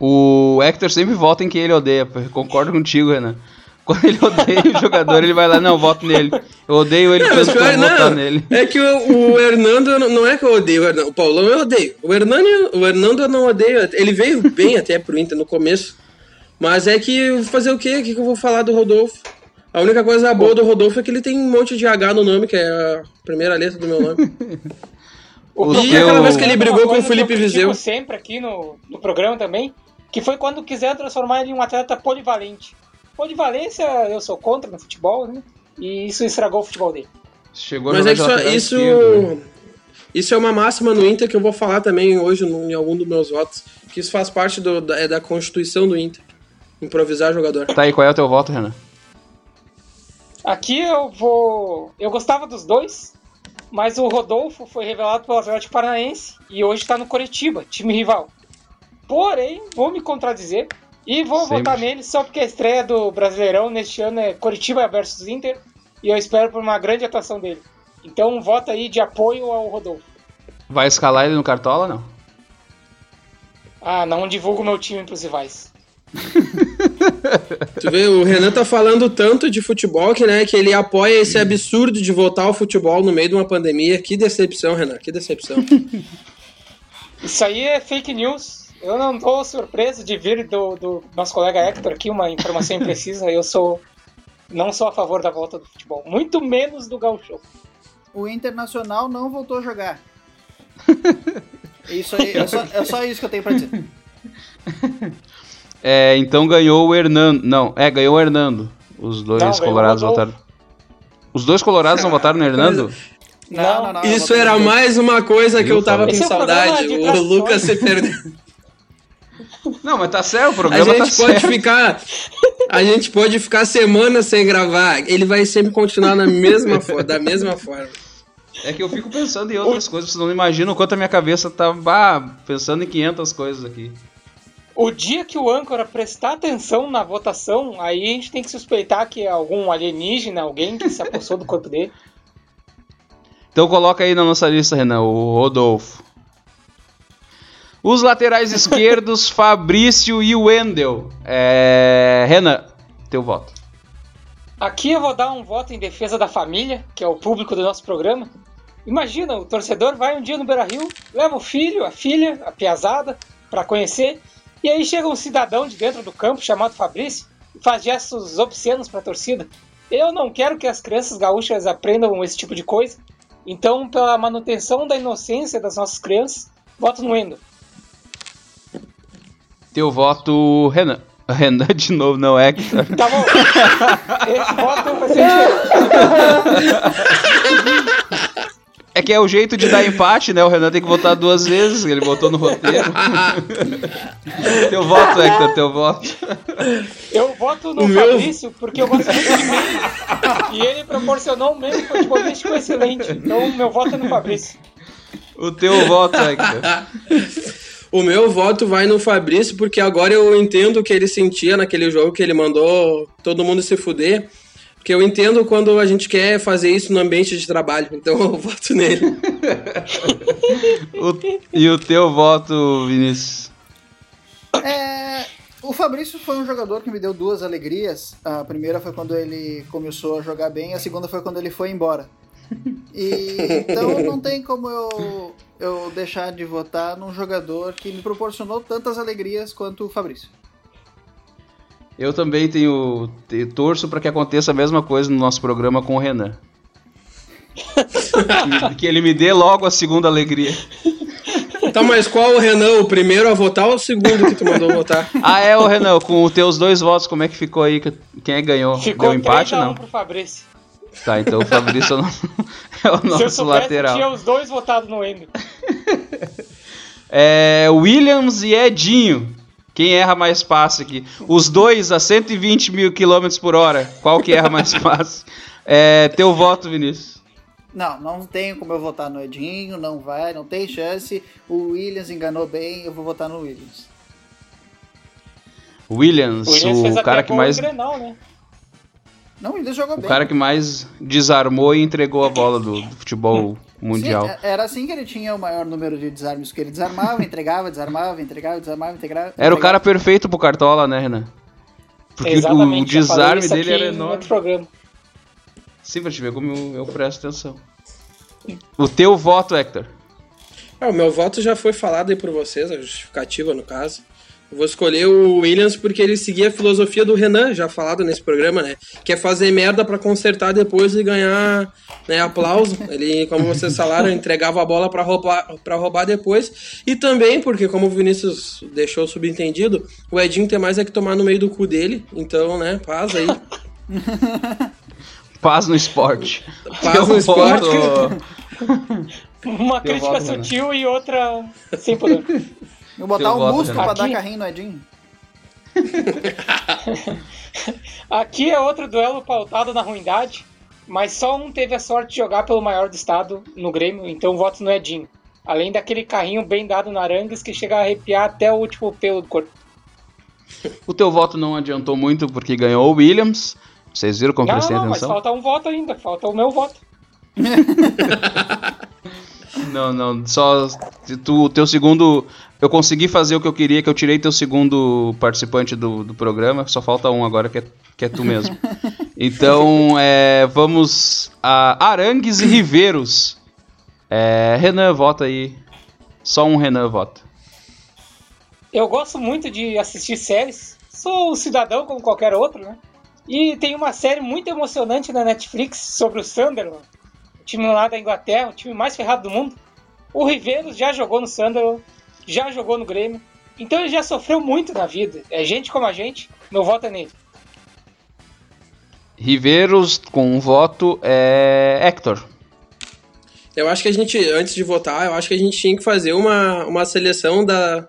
O Hector sempre vota em quem ele odeia. Concordo contigo, Renan. Quando ele odeia o jogador, ele vai lá, não, voto nele. Eu odeio ele mas eu pior- não, nele. É que o, o Hernando, não- é que eu odeio o Hernando, o Paulão eu odeio. O Hernando, o Hernando eu não odeio, ele veio bem até pro Inter no começo. Mas é que fazer o quê? O que, eu vou falar do Rodolfo? A única coisa boa do Rodolfo é que ele tem um monte de H no nome, que é a primeira letra do meu nome. O E teu- aquela vez que ele brigou com o Felipe eu Viseu. sempre aqui no, no programa também, que foi quando quiser transformar ele em um atleta polivalente. Polivalência eu sou contra no futebol, né? E isso estragou o futebol dele. Chegou a Mas jogar é de que isso, né? isso, isso é uma máxima no Inter que eu vou falar também hoje no- em algum dos meus votos. Que isso faz parte do- da, é da constituição do Inter. Improvisar jogador. Tá aí, qual é o teu voto, Renan? Aqui eu vou. Eu gostava dos dois, mas o Rodolfo foi revelado pelo Atlético Paranaense e hoje está no Coritiba, time rival. Porém, vou me contradizer e vou Sempre. votar nele só porque a estreia do Brasileirão neste ano é Coritiba versus Inter e eu espero por uma grande atuação dele. Então, um voto aí de apoio ao Rodolfo. Vai escalar ele no Cartola, não? Ah, não divulgo meu time pros rivais. Tu vê, o Renan tá falando tanto de futebol que, né, que ele apoia esse absurdo de voltar ao futebol no meio de uma pandemia. Que decepção, Renan, que decepção. Isso aí é fake news. Eu não tô surpreso de vir do, do nosso colega Hector aqui uma informação imprecisa. Eu sou não sou a favor da volta do futebol, muito menos do gauchão. O Internacional não voltou a jogar. Isso aí, é só, é só isso que eu tenho pra dizer. É, então ganhou o Hernando. Não, é, ganhou o Hernando. Os dois Não, colorados votaram. Os dois colorados não votaram no Hernando? Não, não, não. Isso era mais uma coisa que eu tava com Esse é o saudade. Lucas se perdeu. Não, mas tá certo, o A programa tá gente pode certo. ficar. A gente pode ficar semanas sem gravar. Ele vai sempre continuar na mesma da mesma forma. É que eu fico pensando em outras coisas, vocês não imaginam o quanto a minha cabeça tá bah, pensando em 500 coisas aqui. O dia que o âncora prestar atenção na votação, aí a gente tem que suspeitar que é algum alienígena, alguém que se apossou do corpo dele. Então coloca aí na nossa lista, Renan, o Rodolfo. Os laterais esquerdos, Fabrício e Wendel. É... Renan, teu voto. Aqui eu vou dar um voto em defesa da família, que é o público do nosso programa. Imagina, o torcedor vai um dia no Beira-Rio, leva o filho, a filha, a piazada, para conhecer, e aí chega um cidadão de dentro do campo chamado Fabrício e faz gestos obscenos para a torcida. Eu não quero que as crianças gaúchas aprendam esse tipo de coisa, então, pela manutenção da inocência das nossas crianças, voto no Endo. Teu voto, Renan. Renan de novo, não é? Hector. Tá bom? Esse voto vai ser. É que é o jeito de dar empate, né? O Renan tem que votar duas vezes, ele votou no roteiro. teu voto, Hector, teu voto. Eu voto no meu- Fabrício porque eu gosto muito de meme. E ele proporcionou um meme futebolístico excelente. Então, meu voto é no Fabrício. O teu voto, Hector. O meu voto vai no Fabrício, porque agora eu entendo o que ele sentia naquele jogo que ele mandou todo mundo se fuder. Porque eu entendo quando a gente quer fazer isso no ambiente de trabalho. Então eu voto nele. O- e o teu voto, Vinícius? É, o Fabrício foi um jogador que me deu duas alegrias. A primeira foi quando ele começou a jogar bem, a segunda foi quando ele foi embora. E, então não tem como eu, eu deixar de votar num jogador que me proporcionou tantas alegrias quanto o Fabrício. Eu também tenho. te- torço para que aconteça a mesma coisa no nosso programa com o Renan. que, que ele me dê logo a segunda alegria. Tá, mas qual o Renan? O primeiro a votar ou o segundo que tu mandou votar? Ah, é, ô Renan, com os teus dois votos, como é que ficou aí? Que- Quem é que ganhou? Ficou Deu empate 3 a 1 não? pro Fabrício. Tá, então o Fabrício é o nosso, é o Se eu nosso soubesse, lateral. tinha os dois votados no Wendel. É, Williams e Edinho. Quem erra mais passe aqui? Os dois a 120 mil quilômetros por hora. Qual que erra mais passe? É, teu voto, Vinícius. Não, não tenho como eu votar no Edinho, não vai, não tem chance. O Williams enganou bem, eu vou votar no Williams. Williams, O Williams fez o até cara que mais Grenal, né? Não, o Williams jogou o bem. cara que mais desarmou e entregou a bola do, do futebol mundial. Sim, é- era assim que ele tinha o maior número de desarmes, que ele desarmava, entregava, desarmava, entregava, desarmava, entregava. Era o cara entregava. perfeito pro Cartola, né, Renan? Porque o- Exatamente, o desarme dele era enorme. Sim, pra te ver como eu, eu presto atenção. O teu voto, Hector. Ah, o meu voto já foi falado aí por vocês, a justificativa no caso. Vou escolher o Williams porque ele seguia a filosofia do Renan, já falado nesse programa, né? Que é fazer merda pra consertar depois e ganhar né, aplauso. Ele, como vocês falaram, entregava a bola pra roubar, pra roubar depois. E também porque, como o Vinícius deixou subentendido, o Edinho tem mais é que tomar no meio do cu dele. Então, né, paz aí. Paz no esporte. Paz no esporte. Uma crítica sutil e outra sem poder. Eu botar um busco Renan. pra dar Aqui- carrinho no Edinho. Aqui é outro duelo pautado na ruindade, mas só um teve a sorte de jogar pelo maior do estado no Grêmio, então voto no Edinho. Além daquele carrinho bem dado no Arangues que chega a arrepiar até o último pelo do corpo. O teu voto não adiantou muito porque ganhou o Williams. Vocês viram como Não, prestei não, mas atenção? falta um voto ainda, falta o meu voto. Não, não, só tu, o teu segundo. Eu consegui fazer o que eu queria, que eu tirei teu segundo participante do, do programa, só falta um agora que é, que é tu mesmo. Então, é, vamos a Arangues e Riveiros. É, Renan, vota aí. Só um Renan vota. Eu gosto muito de assistir séries, sou um cidadão como qualquer outro, né? E tem uma série muito emocionante na Netflix sobre o Sunderland, o time lá da Inglaterra, o time mais ferrado do mundo. O Riveiros já jogou no Sunderland, já jogou no Grêmio, então ele já sofreu muito na vida. É gente como a gente, meu voto é nele. Riveiros com um voto é Hector. Eu acho que a gente, antes de votar, eu acho que a gente tinha que fazer uma, uma seleção da,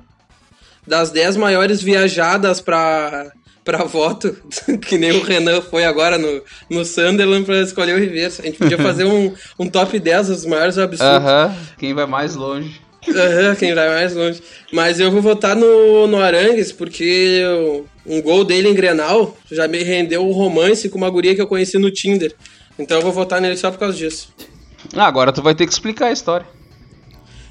das 10 maiores viajadas pra, pra voto, que nem o Renan foi agora no, no Sunderland pra escolher o Riveiros. A gente podia fazer um, um top 10 dos maiores absurdos. Aham, quem vai mais longe. Aham, quem vai mais longe. Mas eu vou votar no, no Arangues, porque eu- um gol dele em Grenal já me rendeu um romance com uma guria que eu conheci no Tinder. Então eu vou votar nele só por causa disso. Ah, agora tu vai ter que explicar a história.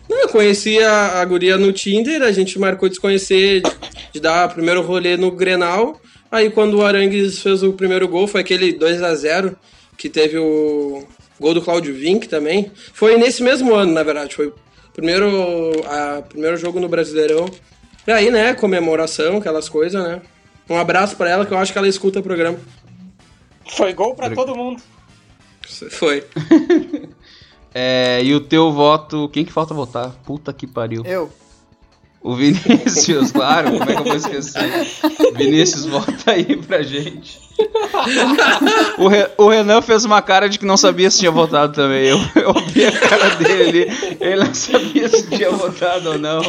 Não, eu conheci a, a guria no Tinder, a gente marcou de se conhecer, de, de dar o primeiro rolê no Grenal. Aí quando o Arangues fez o primeiro gol, foi aquele 2 a 0 que teve o gol do Claudio Vink também. Foi nesse mesmo ano, na verdade, foi primeiro, a, primeiro jogo no Brasileirão. E aí, né, comemoração, aquelas coisas, né. Um abraço pra ela, que eu acho que ela escuta o programa. Foi gol pra todo mundo. Foi. É, e o teu voto. Quem que falta votar? Puta que pariu. Eu. O Vinícius, claro, como é que eu vou esquecer? Vinícius, volta aí pra gente. O, Re- o Renan fez uma cara de que não sabia se tinha votado também. Eu, eu vi a cara dele, ele não sabia se tinha votado ou não.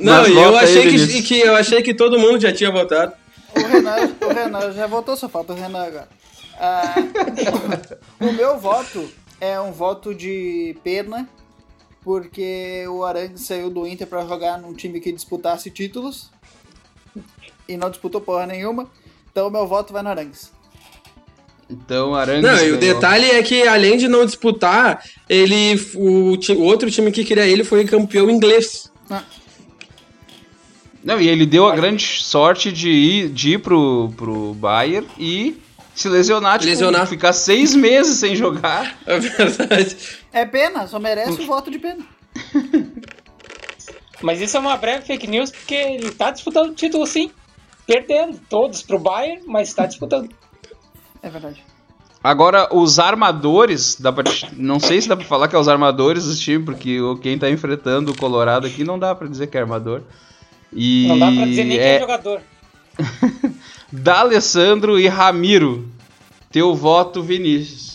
Não, Mas e eu volta aí, achei que, que, eu achei que todo mundo já tinha votado. O Renan, o Renan já votou, só falta o Renan agora. Ah, o meu voto é um voto de pena, porque o Arangues saiu do Inter pra jogar num time que disputasse títulos e não disputou porra nenhuma. Então o meu voto vai no Arangues. Então, Arangues. Não, e o detalhe é que além de não disputar, ele o, o outro time que queria ele foi campeão inglês. Não, e ele deu a grande sorte de ir, de ir pro, pro Bayern e se lesionar, tipo, Lesionar. ficar seis meses sem jogar. É verdade. É pena, só merece o voto de pena. Mas isso é uma breve fake news porque ele tá disputando o título sim. Perdendo todos pro Bayern, mas tá disputando. É verdade. Agora, os armadores, dá pra, não sei se dá pra falar que é os armadores do time, porque o- quem tá enfrentando o Colorado aqui não dá pra dizer que é armador. E Não dá pra dizer nem que é é jogador. D'Alessandro e Ramiro. Teu voto, Vinícius.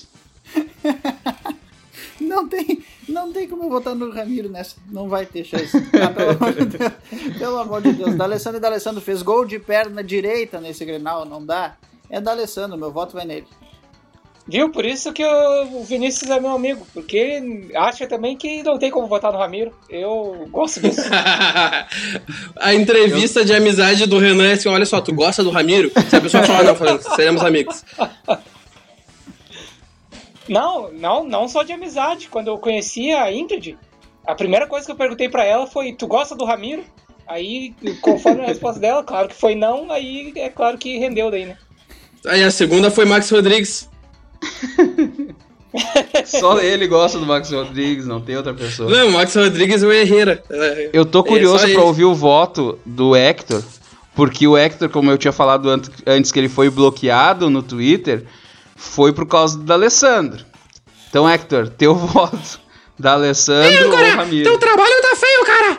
Não tem, não tem como eu votar no Ramiro nessa. Não vai ter chance. Ah, pelo, amor de Deus, pelo amor de Deus. D'Alessandro e D'Alessandro fez gol de perna direita nesse Grenal, não dá. É D'Alessandro, meu voto vai nele. Viu? Por isso que o Vinícius é meu amigo. Porque ele acha também que não tem como votar no Ramiro. Eu gosto disso. a entrevista eu... de amizade do Renan é assim: olha só, tu gosta do Ramiro? Se a pessoa falar, não, falando, seremos amigos. Não, não, não só de amizade. Quando eu conheci a Ingrid, a primeira coisa que eu perguntei para ela foi: Tu gosta do Ramiro? Aí, conforme a resposta dela, claro que foi não, aí é claro que rendeu daí, né? Aí a segunda foi Max Rodrigues. Só ele gosta do Max Rodrigues, não tem outra pessoa. Não, o Max Rodrigues é o Herrera. Eu tô é curioso é para ouvir o voto do Hector, porque o Hector, como eu tinha falado antes que ele foi bloqueado no Twitter, foi por causa do Alessandro. Então, Hector, teu voto da Alessandro Ei, ou Ramiro? Teu trabalho tá feio, cara!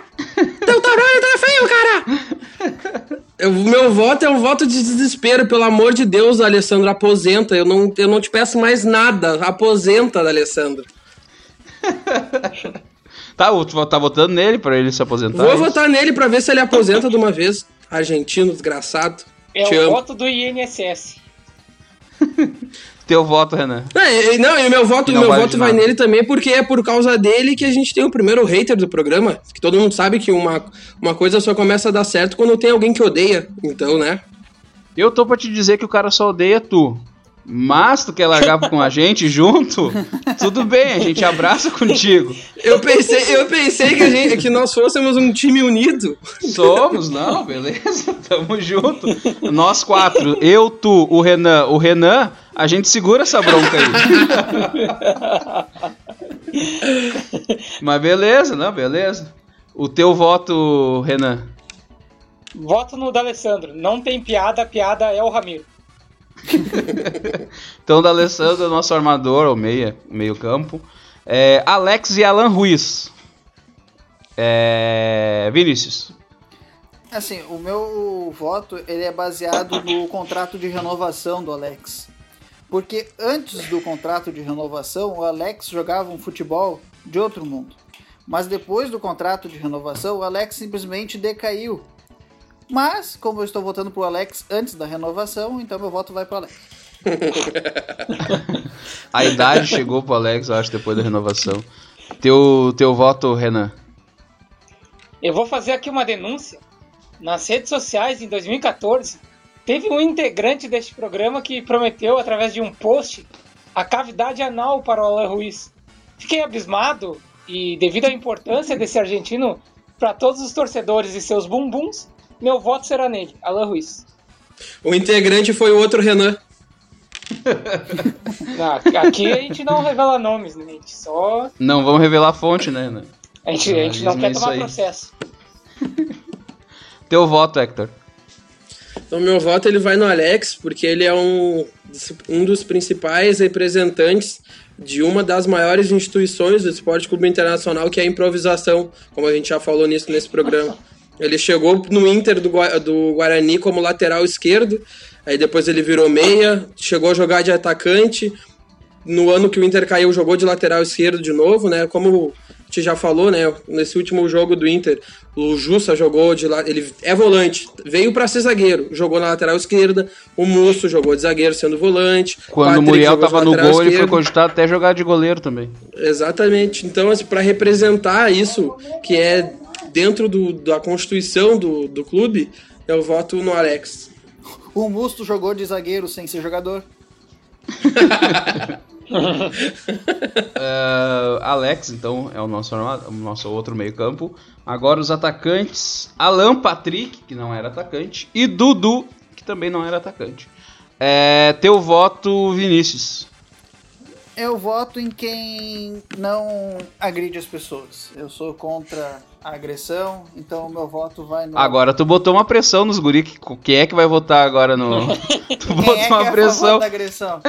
teu trabalho tá feio, cara! O meu voto é um voto de desespero, pelo amor de Deus, Alessandro, aposenta. Eu não, eu não te peço mais nada. Aposenta, Alessandro. tá, tu tá votando nele pra ele se aposentar? Vou é votar nele pra ver se ele aposenta de uma vez. Argentino, desgraçado. É te o amo. voto do INSS. Teu voto, Renan. É, não, e o meu voto, meu vale voto vai nele também, porque é por causa dele que a gente tem o primeiro hater do programa. Que todo mundo sabe que uma, uma coisa só começa a dar certo quando tem alguém que odeia. Então, né? Eu tô pra te dizer que o cara só odeia tu. Mas tu quer largar com a gente junto? Tudo bem, a gente abraça contigo. Eu pensei, eu pensei que, a gente, que nós fôssemos um time unido. Somos, não, beleza? Tamo junto. Nós quatro, eu, tu, o Renan, o Renan, a gente segura essa bronca aí. Mas beleza, não, beleza. O teu voto, Renan? Voto no D'Alessandro. Não tem piada, a piada é o Ramiro. então, da Alessandro, nosso armador, ou meia, meio campo. É, Alex e Alan Ruiz. É, Vinícius. Assim, o meu voto ele é baseado no contrato de renovação do Alex. Porque antes do contrato de renovação, o Alex jogava um futebol de outro mundo. Mas depois do contrato de renovação, o Alex simplesmente decaiu mas, como eu estou votando pro Alex antes da renovação, então meu voto vai pro Alex. a idade chegou pro Alex, eu acho, depois da renovação. Teu, teu voto, Renan? Eu vou fazer aqui uma denúncia. Nas redes sociais, em 2014, teve um integrante deste programa que prometeu, através de um post, a cavidade anal para o Alan Ruiz. Fiquei abismado e, devido à importância desse argentino para todos os torcedores e seus bumbuns, meu voto será nele, Alan Ruiz. O integrante foi o outro Renan. Não, aqui a gente não revela nomes, né? A gente só. Não vamos revelar a fonte, né? A gente, a gente não quer tomar aí. processo. Teu voto, Hector. Então, meu voto ele vai no Alex, porque ele é um, um dos principais representantes de uma das maiores instituições do esporte clube internacional, que é a improvisação, como a gente já falou nisso nesse programa. Ele chegou no Inter do, do Guarani como lateral esquerdo, aí depois ele virou meia, chegou a jogar de atacante. No ano que o Inter caiu, jogou de lateral esquerdo de novo, né? Como a gente já falou, né? Nesse último jogo do Inter, o Jussa jogou de lá, ele é volante, veio para ser zagueiro, jogou na lateral esquerda, o Musso jogou de zagueiro sendo volante. Quando o Muriel tava no gol, ele foi cogitado até jogar de goleiro também. Exatamente. Então, assim, para representar isso, que é dentro do, da constituição do, do clube, eu voto no Alex. O Musto jogou de zagueiro sem ser jogador. uh, Alex, então, é o nosso, o nosso outro meio-campo. Agora os atacantes: Alan Patrick, que não era atacante, e Dudu, que também não era atacante. É, teu voto, Vinícius. Eu voto em quem não agride as pessoas. Eu sou contra a agressão, então o meu voto vai no. Agora tu botou uma pressão nos guri. Quem é que vai votar agora no. tu botou é uma é pressão. da agressão?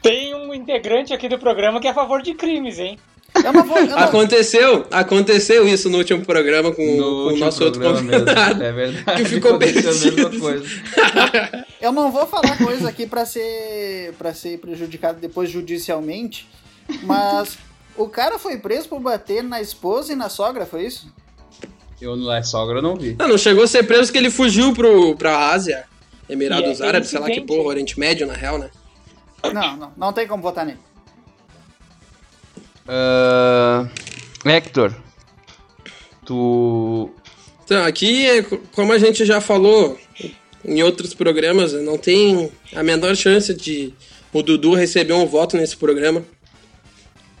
Tem um integrante aqui do programa que é a favor de crimes, hein? Eu não vou. Eu não... Aconteceu, aconteceu isso no último programa com, No com o nosso outro programa mesmo. convidado. É verdade. que ficou perdido. coisa. Eu não vou falar coisa aqui pra ser para ser prejudicado depois judicialmente, mas o cara foi preso por bater na esposa e na sogra, foi isso? Eu no La Sogra eu não vi. Não, não chegou a ser preso que ele fugiu pro, pra Ásia, Emirados E é Árabes, sei lá que porra, Oriente Médio, na real, né? Não, não, não tem como votar nele. Ah, Hector, tu. Então, aqui, é co- como a gente já falou em outros programas, não tem a menor chance de o Dudu receber um voto nesse programa.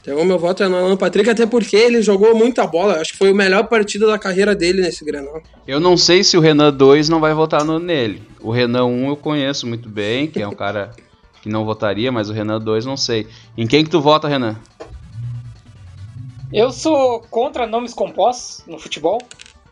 Então, o meu voto é no Alan Patrick, até porque ele jogou muita bola. Acho que foi a melhor partida da carreira dele nesse Grenal. Eu não sei se o Renan 2 não vai votar no, nele. O Renan 1 eu conheço muito bem, que é um cara que não votaria, mas o Renan 2 não sei. Em quem que tu vota, Renan? Eu sou contra nomes compostos no futebol,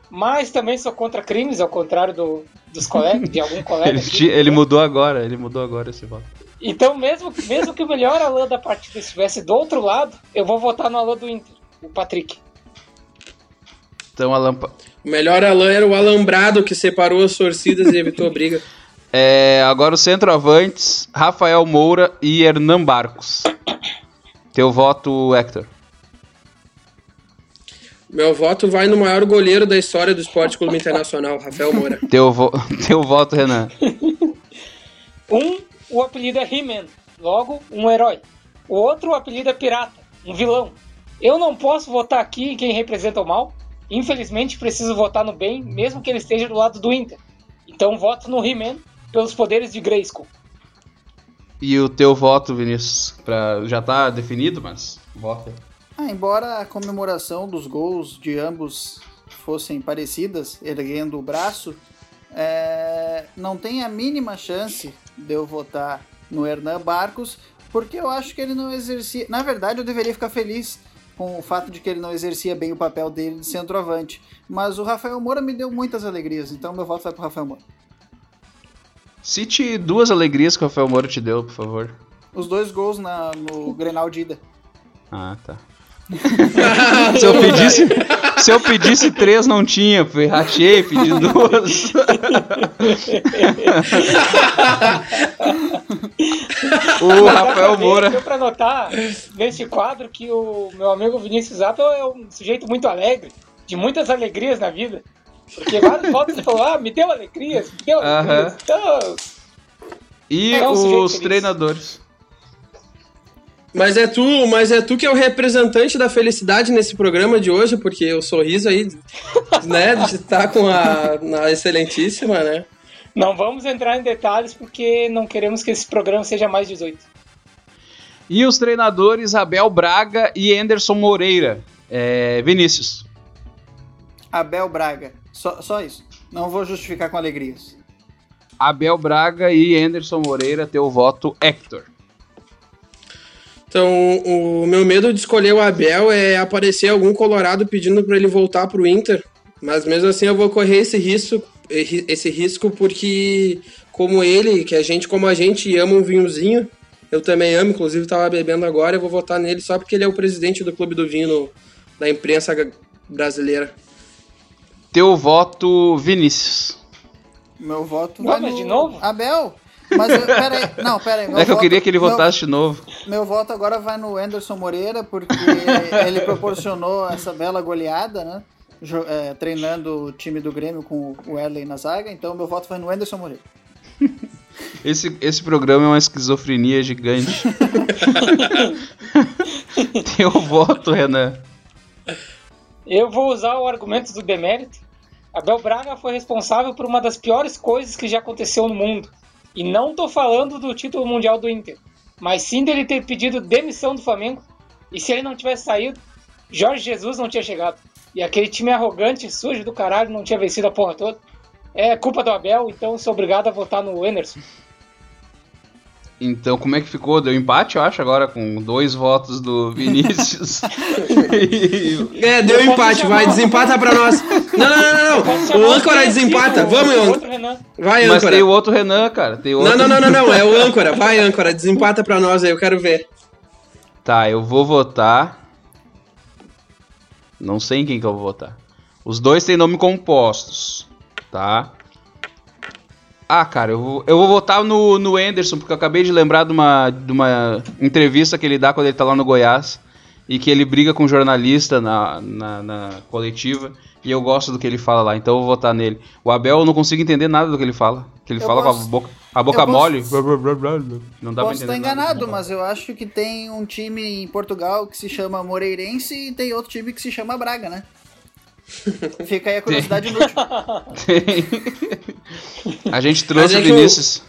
mas também sou contra crimes, ao contrário do, dos colegas, de algum colega. Ele, ele mudou agora, ele mudou agora esse voto. Então, mesmo, mesmo que o melhor Alan da partida estivesse do outro lado, eu vou votar no Alan do Inter, o Patrick. Então, Alan, O melhor Alan era o alambrado que separou as torcidas e evitou a briga. é, agora os centroavantes, Rafael Moura e Hernan Barcos. Teu voto, Hector. Meu voto vai no maior goleiro da história do Esporte Clube Internacional, Rafael Moura. Teu, vo- teu voto, Renan. Um, o apelido é He-Man, logo, um herói. O outro, o apelido é Pirata, um vilão. Eu não posso votar aqui em quem representa o mal. Infelizmente, preciso votar no bem, mesmo que ele esteja do lado do Inter. Então, voto no He-Man pelos poderes de Grayskull. E o teu voto, Vinícius? Pra, já tá definido, mas vota. Ah, embora a comemoração dos gols de ambos fossem parecidas, erguendo o braço, é, não tem a mínima chance de eu votar no Hernan Barcos, porque eu acho que ele não exercia. Na verdade, eu deveria ficar feliz com o fato de que ele não exercia bem o papel dele de centroavante. Mas o Rafael Moura me deu muitas alegrias, então meu voto vai pro Rafael Moura. Cite duas alegrias que o Rafael Moura te deu, por favor. Os dois gols na, no Grenal de ida. Ah, tá. se, eu pedisse, se eu pedisse três, não tinha. Fui rachei, pedi duas. o Rafael Moura. Deu pra notar neste quadro que o meu amigo Vinícius Apple é um sujeito muito alegre, de muitas alegrias na vida. Porque várias fotos ele falou, ah, me deu alegrias, me deu alegrias. Aham. Então, E É um os treinadores. Mas é tu, mas é tu que é o representante da felicidade nesse programa de hoje, porque o sorriso aí, né, de estar com a na excelentíssima, né? não vamos entrar em detalhes porque não queremos que esse programa seja mais 18. E os treinadores Abel Braga e Anderson Moreira. É, Vinícius. Abel Braga. Só, só isso. Não vou justificar com alegrias. Abel Braga e Anderson Moreira, teu voto, Hector. Então, o meu medo de escolher o Abel é aparecer algum colorado pedindo para ele voltar pro Inter, mas mesmo assim eu vou correr esse risco, esse risco porque como ele, que a gente como a gente ama um vinhozinho, eu também amo, inclusive tava bebendo agora, eu vou votar nele só porque ele é o presidente do Clube do Vinho da imprensa brasileira. Teu voto, Vinícius. Meu voto mas no... de novo? Abel? Mas eu, peraí, não, peraí. meu é que eu voto- queria que ele meu- votasse de novo. Meu voto agora vai no Anderson Moreira, porque ele proporcionou essa bela goleada, né? Jo- é, treinando o time do Grêmio com o Erley na zaga, então meu voto vai no Anderson Moreira. Esse, esse programa é uma esquizofrenia gigante. Teu voto, Renan. Eu vou usar o argumento do demérito. Abel Braga foi responsável por uma das piores coisas que já aconteceu no mundo. E não tô falando do título mundial do Inter, mas sim dele ter pedido demissão do Flamengo. E se ele não tivesse saído, Jorge Jesus não tinha chegado. E aquele time arrogante, sujo do caralho, não tinha vencido a porra toda. É culpa do Abel, então sou obrigado a votar no Enerson. Então, como é que ficou? Deu empate, eu acho, agora, com dois votos do Vinícius. E- É, deu Eu empate, vai, desempata pra nós. Não, não, não, não. O âncora desempata, o- vamos, o âncora. Vai, Mas âncora. tem o outro Renan, cara. Tem outro... Não, não, não, não, não, é o âncora. Vai, âncora, desempata pra nós aí, eu quero ver. Tá, eu vou votar Não sei em quem que eu vou votar. Os dois têm nome compostos, tá? Ah, cara, eu vou, eu vou votar no, no Anderson, porque eu acabei de lembrar de uma, de uma entrevista que ele dá quando ele tá lá no Goiás e que ele briga com um jornalista na, na, na, coletiva e eu gosto do que ele fala lá, então eu vou votar nele. O Abel eu não consigo entender nada do que ele fala. Que ele eu fala posso, com a boca, a boca mole. Posso, não dá posso estar enganado, nada. mas eu acho que tem um time em Portugal que se chama Moreirense e tem outro time que se chama Braga, né? Fica aí a curiosidade inútil. a gente trouxe o Vinícius.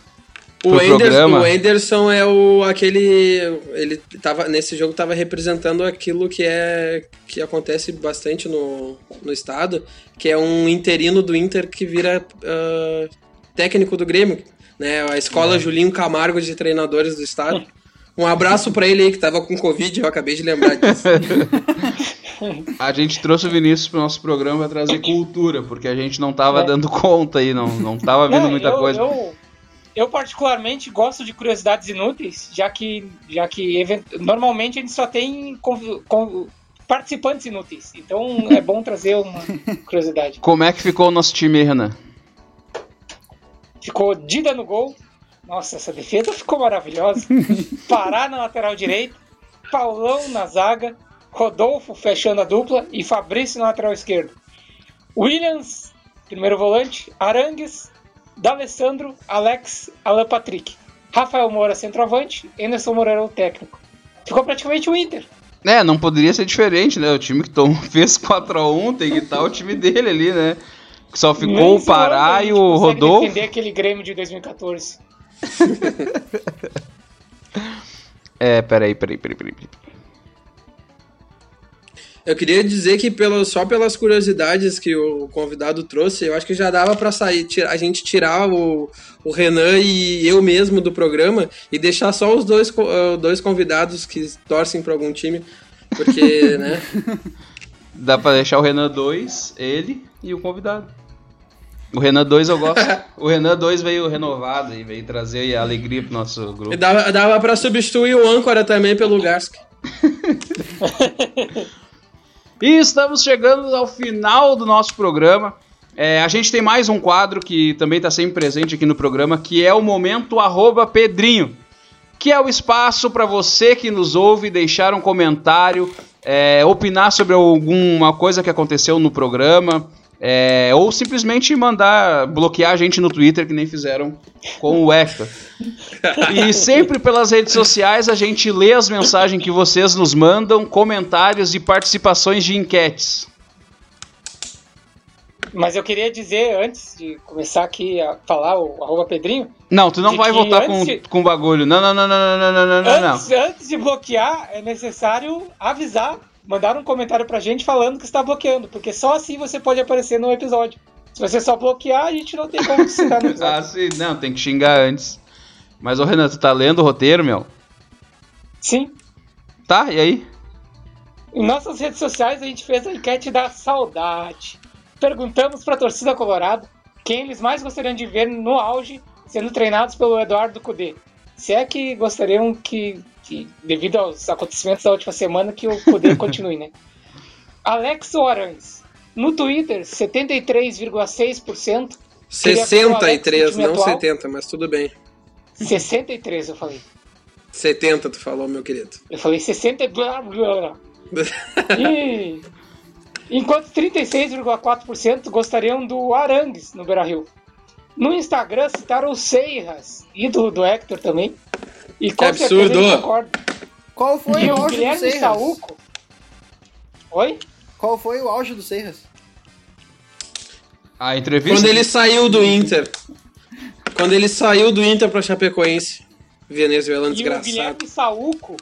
O, Anderson, o Anderson é o aquele ele tava nesse jogo tava representando aquilo que é que acontece bastante no, no estado, que é um interino do Inter que vira uh, técnico do Grêmio, né? A escola é. Julinho Camargo de treinadores do estado. Um abraço para ele aí que tava com Covid, eu acabei de lembrar disso. a gente trouxe o Vinícius pro nosso programa para trazer cultura, porque a gente não tava é. dando conta aí, não, não tava vendo muita eu, coisa. Eu, eu, particularmente gosto de curiosidades inúteis, já que, já que normalmente a gente só tem participantes inúteis. Então é bom trazer uma curiosidade. Como é que ficou o nosso time, Renan? Ficou Dida no gol. Nossa, essa defesa ficou maravilhosa. Pará na lateral direita. Paulão na zaga. Rodolfo fechando a dupla e Fabrício na lateral esquerdo. Williams, primeiro volante, Arangues, D'Alessandro, Alex, Alan Patrick. Rafael Moura, centroavante, Anderson Moreira, o técnico. Ficou praticamente o Inter. É, não poderia ser diferente, né? O time que Tom fez 4x1 tem que estar o time dele ali, né? Só ficou o Pará e o Rodolfo. defender aquele Grêmio de 2014. é, peraí, peraí, peraí, peraí. Eu queria dizer que pelo, só pelas curiosidades que o convidado trouxe, eu acho que já dava para sair, a gente tirar o, o Renan e eu mesmo do programa e deixar só os dois, uh, dois convidados que torcem para algum time, porque, né? Dá para deixar o Renan 2, ele e o convidado. O Renan 2 eu gosto. o Renan 2 veio renovado e veio trazer alegria pro nosso grupo. E dava, dava pra substituir o âncora também pelo Garsk. e estamos chegando ao final do nosso programa. É, a gente tem mais um quadro que também está sempre presente aqui no programa, que é o Momento Arroba Pedrinho. Que é o espaço para você que nos ouve deixar um comentário, é, opinar sobre alguma coisa que aconteceu no programa, é, ou simplesmente mandar bloquear a gente no Twitter, que nem fizeram com o Hector. E sempre pelas redes sociais a gente lê as mensagens que vocês nos mandam, comentários e participações de enquetes. Mas eu queria dizer, antes de começar aqui a falar o arroba Pedrinho. Não, tu não vai votar com, de... com bagulho. Não, não, não, não, não, não, não, antes, não. Antes de bloquear, é necessário avisar mandar um comentário pra gente falando que está bloqueando, porque só assim você pode aparecer no episódio. Se você só bloquear, a gente não tem como citar no episódio. ah, sim, não, tem que xingar antes. Mas, ô Renan, tu tá lendo o roteiro, meu? Sim. Tá, e aí? Em nossas redes sociais a gente fez a enquete da saudade. Perguntamos pra torcida colorada quem eles mais gostariam de ver no auge sendo treinados pelo Eduardo Cudê. Se é que gostariam que que devido aos acontecimentos da última semana que o poder continue, né? Alex Orange, no Twitter, 73,6%. 63, não atual. 70, mas tudo bem. 63, eu falei. 70, tu falou, meu querido. Eu falei 60 blá blá blá. e enquanto 36,4% gostariam do Arangues no Beira Rio. No Instagram citaram o Seiras, ídolo do Hector também, e que absurdo! Qual foi e o auge Guilherme do Serras? Saúco? Oi? Qual foi o auge do Serras? A entrevista. Quando ele saiu do Inter. Quando ele saiu do Inter pra Chapecoense. Venezuelano desgraçado. E o Guilherme Saúco,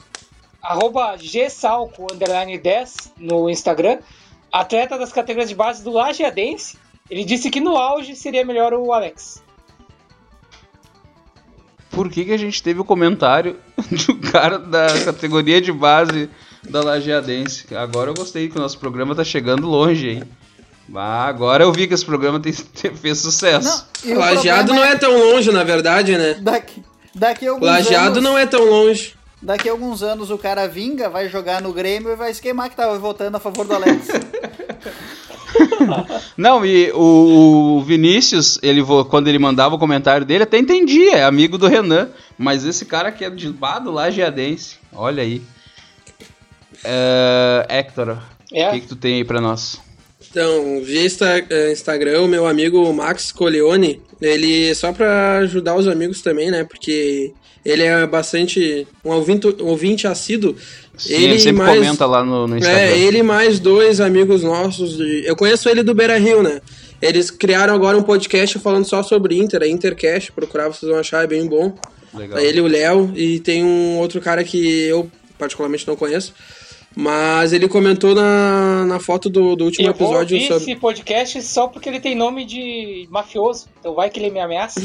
arroba gsalco, underline 10 no Instagram, atleta das categorias de base do Lajeadense, ele disse que no auge seria melhor o Alex por que, que a gente teve o comentário do cara da categoria de base da Lajeadense. Agora eu gostei que o nosso programa tá chegando longe, hein? Ah, agora eu vi que esse programa tem, fez sucesso. Não, Lajeado não é... é tão longe, na verdade, né? Daqui, daqui a alguns Lajeado anos, não é tão longe. Daqui a alguns anos o cara vinga, vai jogar no Grêmio e vai esquemar que tava votando a favor do Alex. Não, e o Vinícius, ele quando ele mandava o comentário dele, até entendia, é amigo do Renan. Mas esse cara que é de lá do Lajeadense, olha aí. Uh, Hector, é. o que, que tu tem aí pra nós? Então, via eh, Instagram, o meu amigo Max Coleone, ele só para ajudar os amigos também, né? Porque ele é bastante um ouvinte, um ouvinte assíduo. Sim, ele, ele sempre mais, comenta lá no, no Instagram. É, ele mais dois amigos nossos. De, eu conheço ele do Beira Rio, né? Eles criaram agora um podcast falando só sobre Inter, é Intercast, procurar vocês vão achar, é bem bom. Legal. Ele, o Léo, e tem um outro cara que eu particularmente não conheço, mas ele comentou na, na foto do, do último eu episódio vou sobre. esse podcast só porque ele tem nome de mafioso. Então vai que ele me ameaça.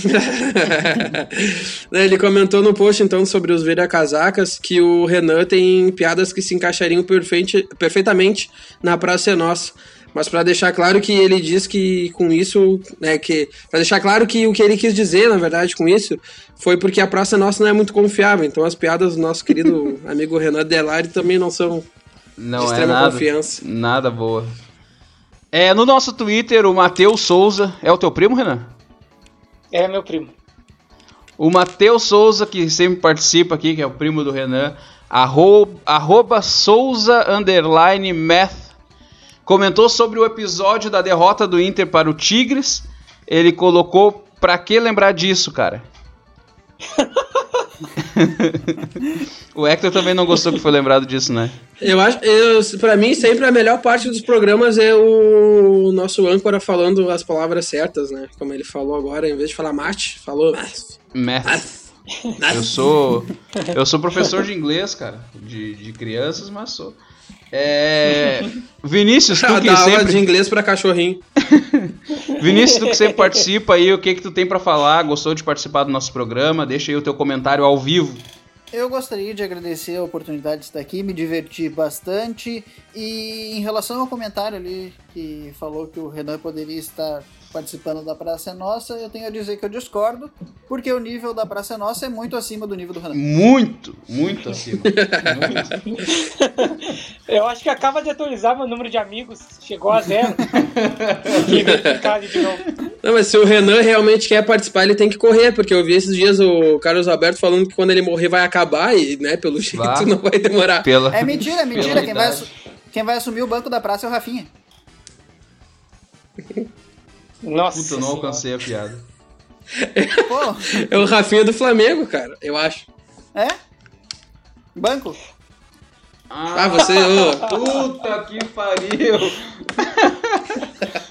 ele comentou no post então sobre os vira-casacas que o Renan tem piadas que se encaixariam perfeite, perfeitamente na Praça é Nossa. Mas para deixar claro que ele diz que com isso, né, que para deixar claro que o que ele quis dizer, na verdade, com isso, foi porque a Praça Nossa não é muito confiável. Então as piadas do nosso querido amigo Renan Delari também não são não de é extrema é nada, confiança. Nada boa. É, no nosso Twitter, o Matheus Souza. É o teu primo, Renan? É meu primo. O Matheus Souza, que sempre participa aqui, que é o primo do Renan, arroba, arroba Souza underline math, comentou sobre o episódio da derrota do Inter para o Tigres. Ele colocou, pra que lembrar disso, cara? o Hector também não gostou que foi lembrado disso, né? Eu acho, eu, pra mim, sempre a melhor parte dos programas é o nosso âncora falando as palavras certas, né? Como ele falou agora, em vez de falar mate, falou math. Math. Eu sou eu sou professor de inglês, cara, de, de crianças, mas sou. É... Vinícius, tu que sempre... aula de inglês para cachorrinho. Vinícius, tu que sempre participa aí, o que que tu tem para falar? Gostou de participar do nosso programa? Deixa aí o teu comentário ao vivo. Eu gostaria de agradecer a oportunidade de estar aqui, me diverti bastante. E em relação ao comentário ali que falou que o Renan poderia estar participando da Praça é Nossa, eu tenho a dizer que eu discordo, porque o nível da Praça é Nossa é muito acima do nível do Renan. Muito, muito acima. muito. Eu acho que acaba de atualizar meu número de amigos, chegou a zero. de novo. Não, mas se o Renan realmente quer participar, ele tem que correr, porque eu vi esses dias o Carlos Alberto falando que quando ele morrer vai acabar e, né, pelo jeito Vá. não vai demorar. Pela... É mentira, é mentira. Quem vai, quem vai assumir o banco da praça é o Rafinha. Nossa. Puta, eu não alcancei a piada. Pô. É o Rafinha do Flamengo, cara, eu acho. É? Banco? Ah, ah você. Oh. Puta que pariu!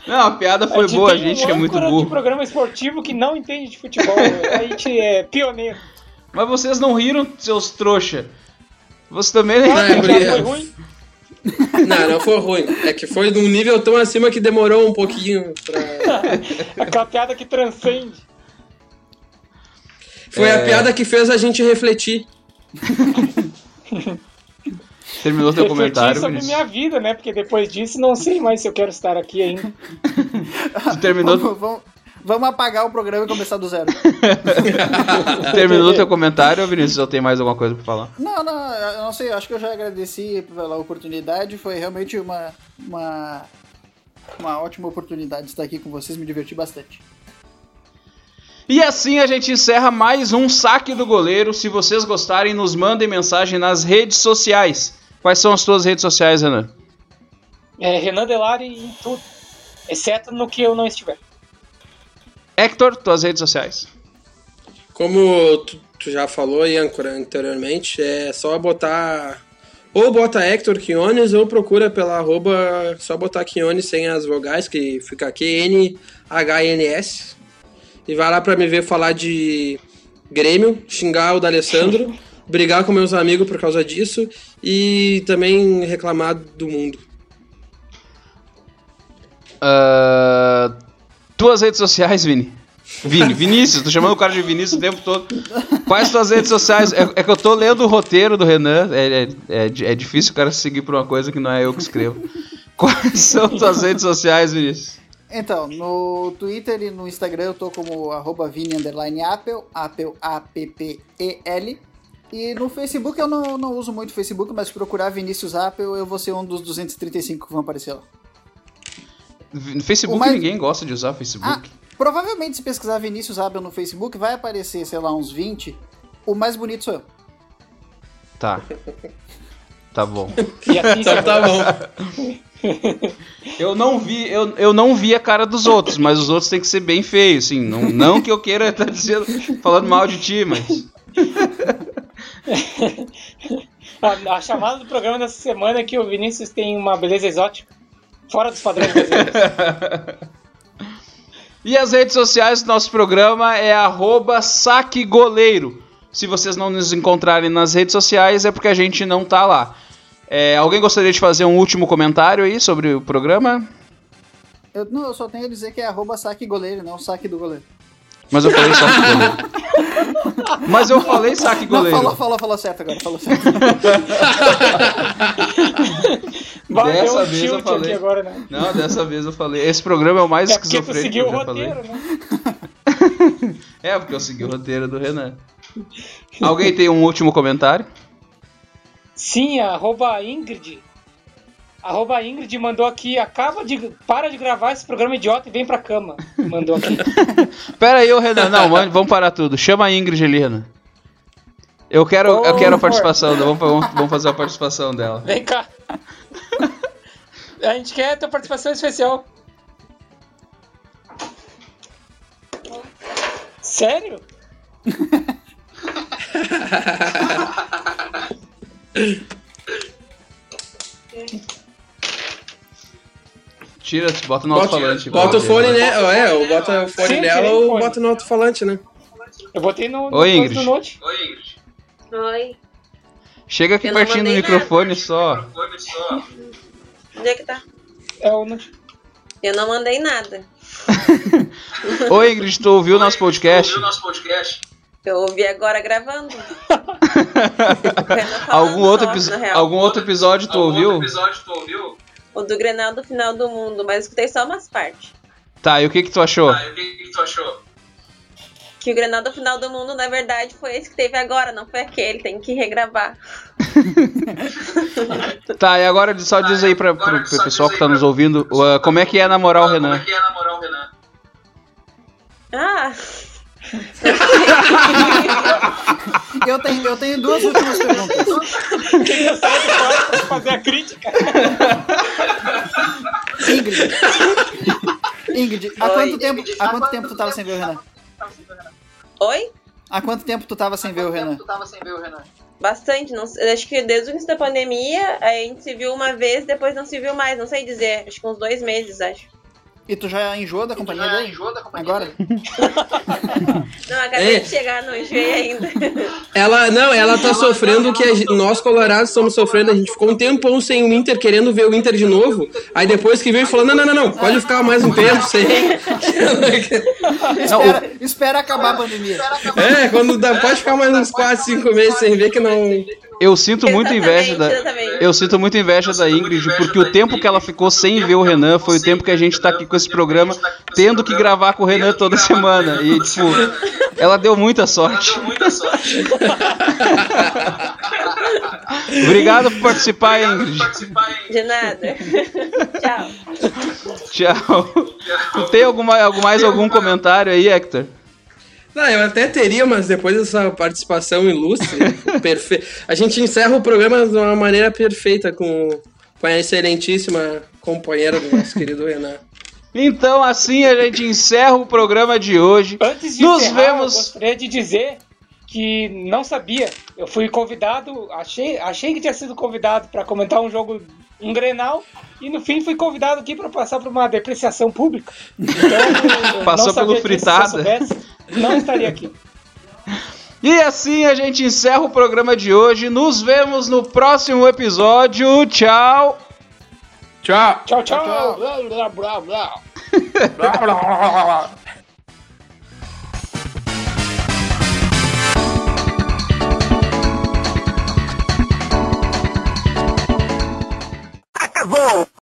Não, a piada foi a boa, a gente um que é muito burro. de programa esportivo que não entende de futebol. a gente é pioneiro. Mas vocês não riram, seus trouxa. Você também não, não é, foi ruim. Não, não foi ruim. É que foi num nível tão acima que demorou um pouquinho pra. Aquela piada que transcende. Foi é... a piada que fez a gente refletir. Terminou teu comentário. sobre minha vida, né? Porque depois disso não sei mais se eu quero estar aqui ainda. terminou. Vamos, vamos, vamos apagar o programa e começar do zero. Terminou teu comentário, Vinícius? Ou tem mais alguma coisa pra falar? Não, não, eu não sei. Acho que eu já agradeci pela oportunidade. Foi realmente uma, uma, uma ótima oportunidade estar aqui com vocês. Me diverti bastante. E assim a gente encerra mais um saque do goleiro. Se vocês gostarem, nos mandem mensagem nas redes sociais. Quais são as tuas redes sociais, Renan? É Renan Delari em tudo, exceto no que eu não estiver. Hector, tuas redes sociais. Como tu, tu já falou, Iancora, anteriormente, é só botar. Ou bota Hector Quiones ou procura pela arroba, só botar Quiones sem as vogais, que fica Q-N-H-N-S. E vai lá pra me ver falar de Grêmio, xingar o D'Alessandro, brigar com meus amigos por causa disso e também reclamar do mundo. Uh, tuas redes sociais, Vini? Vini, Vinícius, tô chamando o cara de Vinícius o tempo todo. Quais tuas redes sociais? É, é, que eu tô lendo o roteiro do Renan. É, é, é, é difícil o cara seguir por uma coisa que não é eu que escrevo. Quais são tuas redes sociais, Vinícius? Então, no Twitter e no Instagram eu tô como arroba Vini Apple, Apple A-P-P-E-L. E no Facebook eu não, não uso muito o Facebook, mas se procurar Vinícius Apple eu vou ser um dos 235 que vão aparecer lá. No Facebook mais- ninguém gosta de usar o Facebook. Ah, provavelmente se pesquisar Vinícius Abel no Facebook, vai aparecer, sei lá, uns 20. O mais bonito sou eu. Tá. Tá bom. E assim Então tá bom. Eu não vi, eu, eu não vi a cara dos outros, mas os outros têm que ser bem feios, assim. Não, não que eu queira estar dizendo, falando mal de ti, mas. A, a chamada do programa dessa semana é que o Vinícius tem uma beleza exótica. Fora dos padrões brasileiros. E as redes sociais do nosso programa é arroba saquegoleiro. Se vocês não nos encontrarem nas redes sociais é porque a gente não tá lá. É, alguém gostaria de fazer um último comentário aí sobre o programa? eu. Não, eu só tenho a dizer que é arroba saque goleiro, não saque do goleiro. Mas eu falei saque goleiro. Mas eu falei saque Não, goleiro. falou, falou, falou certo agora, falou certo. Dessa um vez eu tilt falei. aqui agora, né? Não, dessa vez eu falei. Esse programa é o mais É porque tu esquizofrênico que seguiu eu o já falei. roteiro, né? É, porque eu segui o roteiro do Renan. Alguém tem um último comentário? Sim, arroba Ingrid. Arroba Ingrid mandou aqui, acaba de. Para de gravar esse programa idiota e vem pra cama. Mandou aqui. Pera aí, ô Renan. Não, mano, vamos parar tudo. Chama a Ingrid ali, Renan. Eu quero, eu Ô, quero a participação dela. Vamos, vamos, vamos fazer a participação dela. Vem cá. A gente quer a tua participação especial. Sério? Tira, bota no alto-falante. bota o fone, né? É, ou bota o fone Sim, dela ou fone. bota no alto-falante, né? Eu botei no, no Oi, Ingrid. note. Oi. Chega aqui Eu não pertinho do microfone só. Onde é que tá? É o note. Eu não mandei nada. Ô Ingrid, tu ouviu o nosso podcast? Eu ouvi agora gravando. Renan falando Algum outro, só, episo- na real. algum outro episódio tu ouviu? O do Grenal do final do mundo, mas escutei só umas partes. Tá, e o que que tu achou? Que o Grenal do final do mundo, na verdade, foi esse que teve agora, não foi aquele. Tem que regravar. Tá, e agora só diz aí pra, pro, pro pessoal que tá nos ouvindo, uh, como é que é namorar o Renan? Ah! Eu tenho, eu tenho duas últimas perguntas. Quem quarto pra fazer a crítica? Ingrid. Ingrid, há Oi. quanto tempo, há quanto tempo tu tava sem ver o Renan? Oi? Há quanto tempo tu tava sem ver o Renan? Bastante. Não, acho que desde o início da pandemia, a gente se viu uma vez, depois não se viu mais. Não sei dizer. Acho que uns dois meses, acho. E tu já enjoou da companhia dele? Agora? Não, acabei Ei. de chegar, não enjoei ainda. Ela, não, ela tá sofrendo o que gente- nós colorados estamos sofrendo. A gente ficou um tempão sem o Inter, querendo ver o Inter de novo. Aí depois que veio, falou: não, não, não, não, pode ficar mais um tempo sem. Espera, espera acabar a pandemia. É, quando dá, pode ficar mais uns 4, 5 meses sem ver que não. Eu sinto muita inveja da. Eu sinto muita inveja da Ingrid, porque o tempo que ela ficou sem ver o Renan foi o tempo que a gente tá aqui com esse programa, tendo que gravar com o Renan toda semana. E, tipo, ela deu muita sorte. Obrigado por participar, Ingrid. De nada. Tchau. Tchau. Tu tem alguma, algum- mais algum comentário aí, Hector? Não, eu até teria, mas depois dessa participação ilustre, perfe... a gente encerra o programa de uma maneira perfeita com, com a excelentíssima companheira do nosso querido Renan. Então, assim a gente encerra o programa de hoje. Antes de Nos encerrar, vemos. eu gostaria de dizer que não sabia. Eu fui convidado, achei, achei que tinha sido convidado para comentar um jogo, um Grenal, e no fim fui convidado aqui para passar por uma depreciação pública. Então, Passou pelo fritada. soubesse, não estaria aqui. E assim a gente encerra o programa de hoje. Nos vemos no próximo episódio. Tchau. Tchau! Tchau, tchau. Tchau. Blá, blá, blá, blá. that role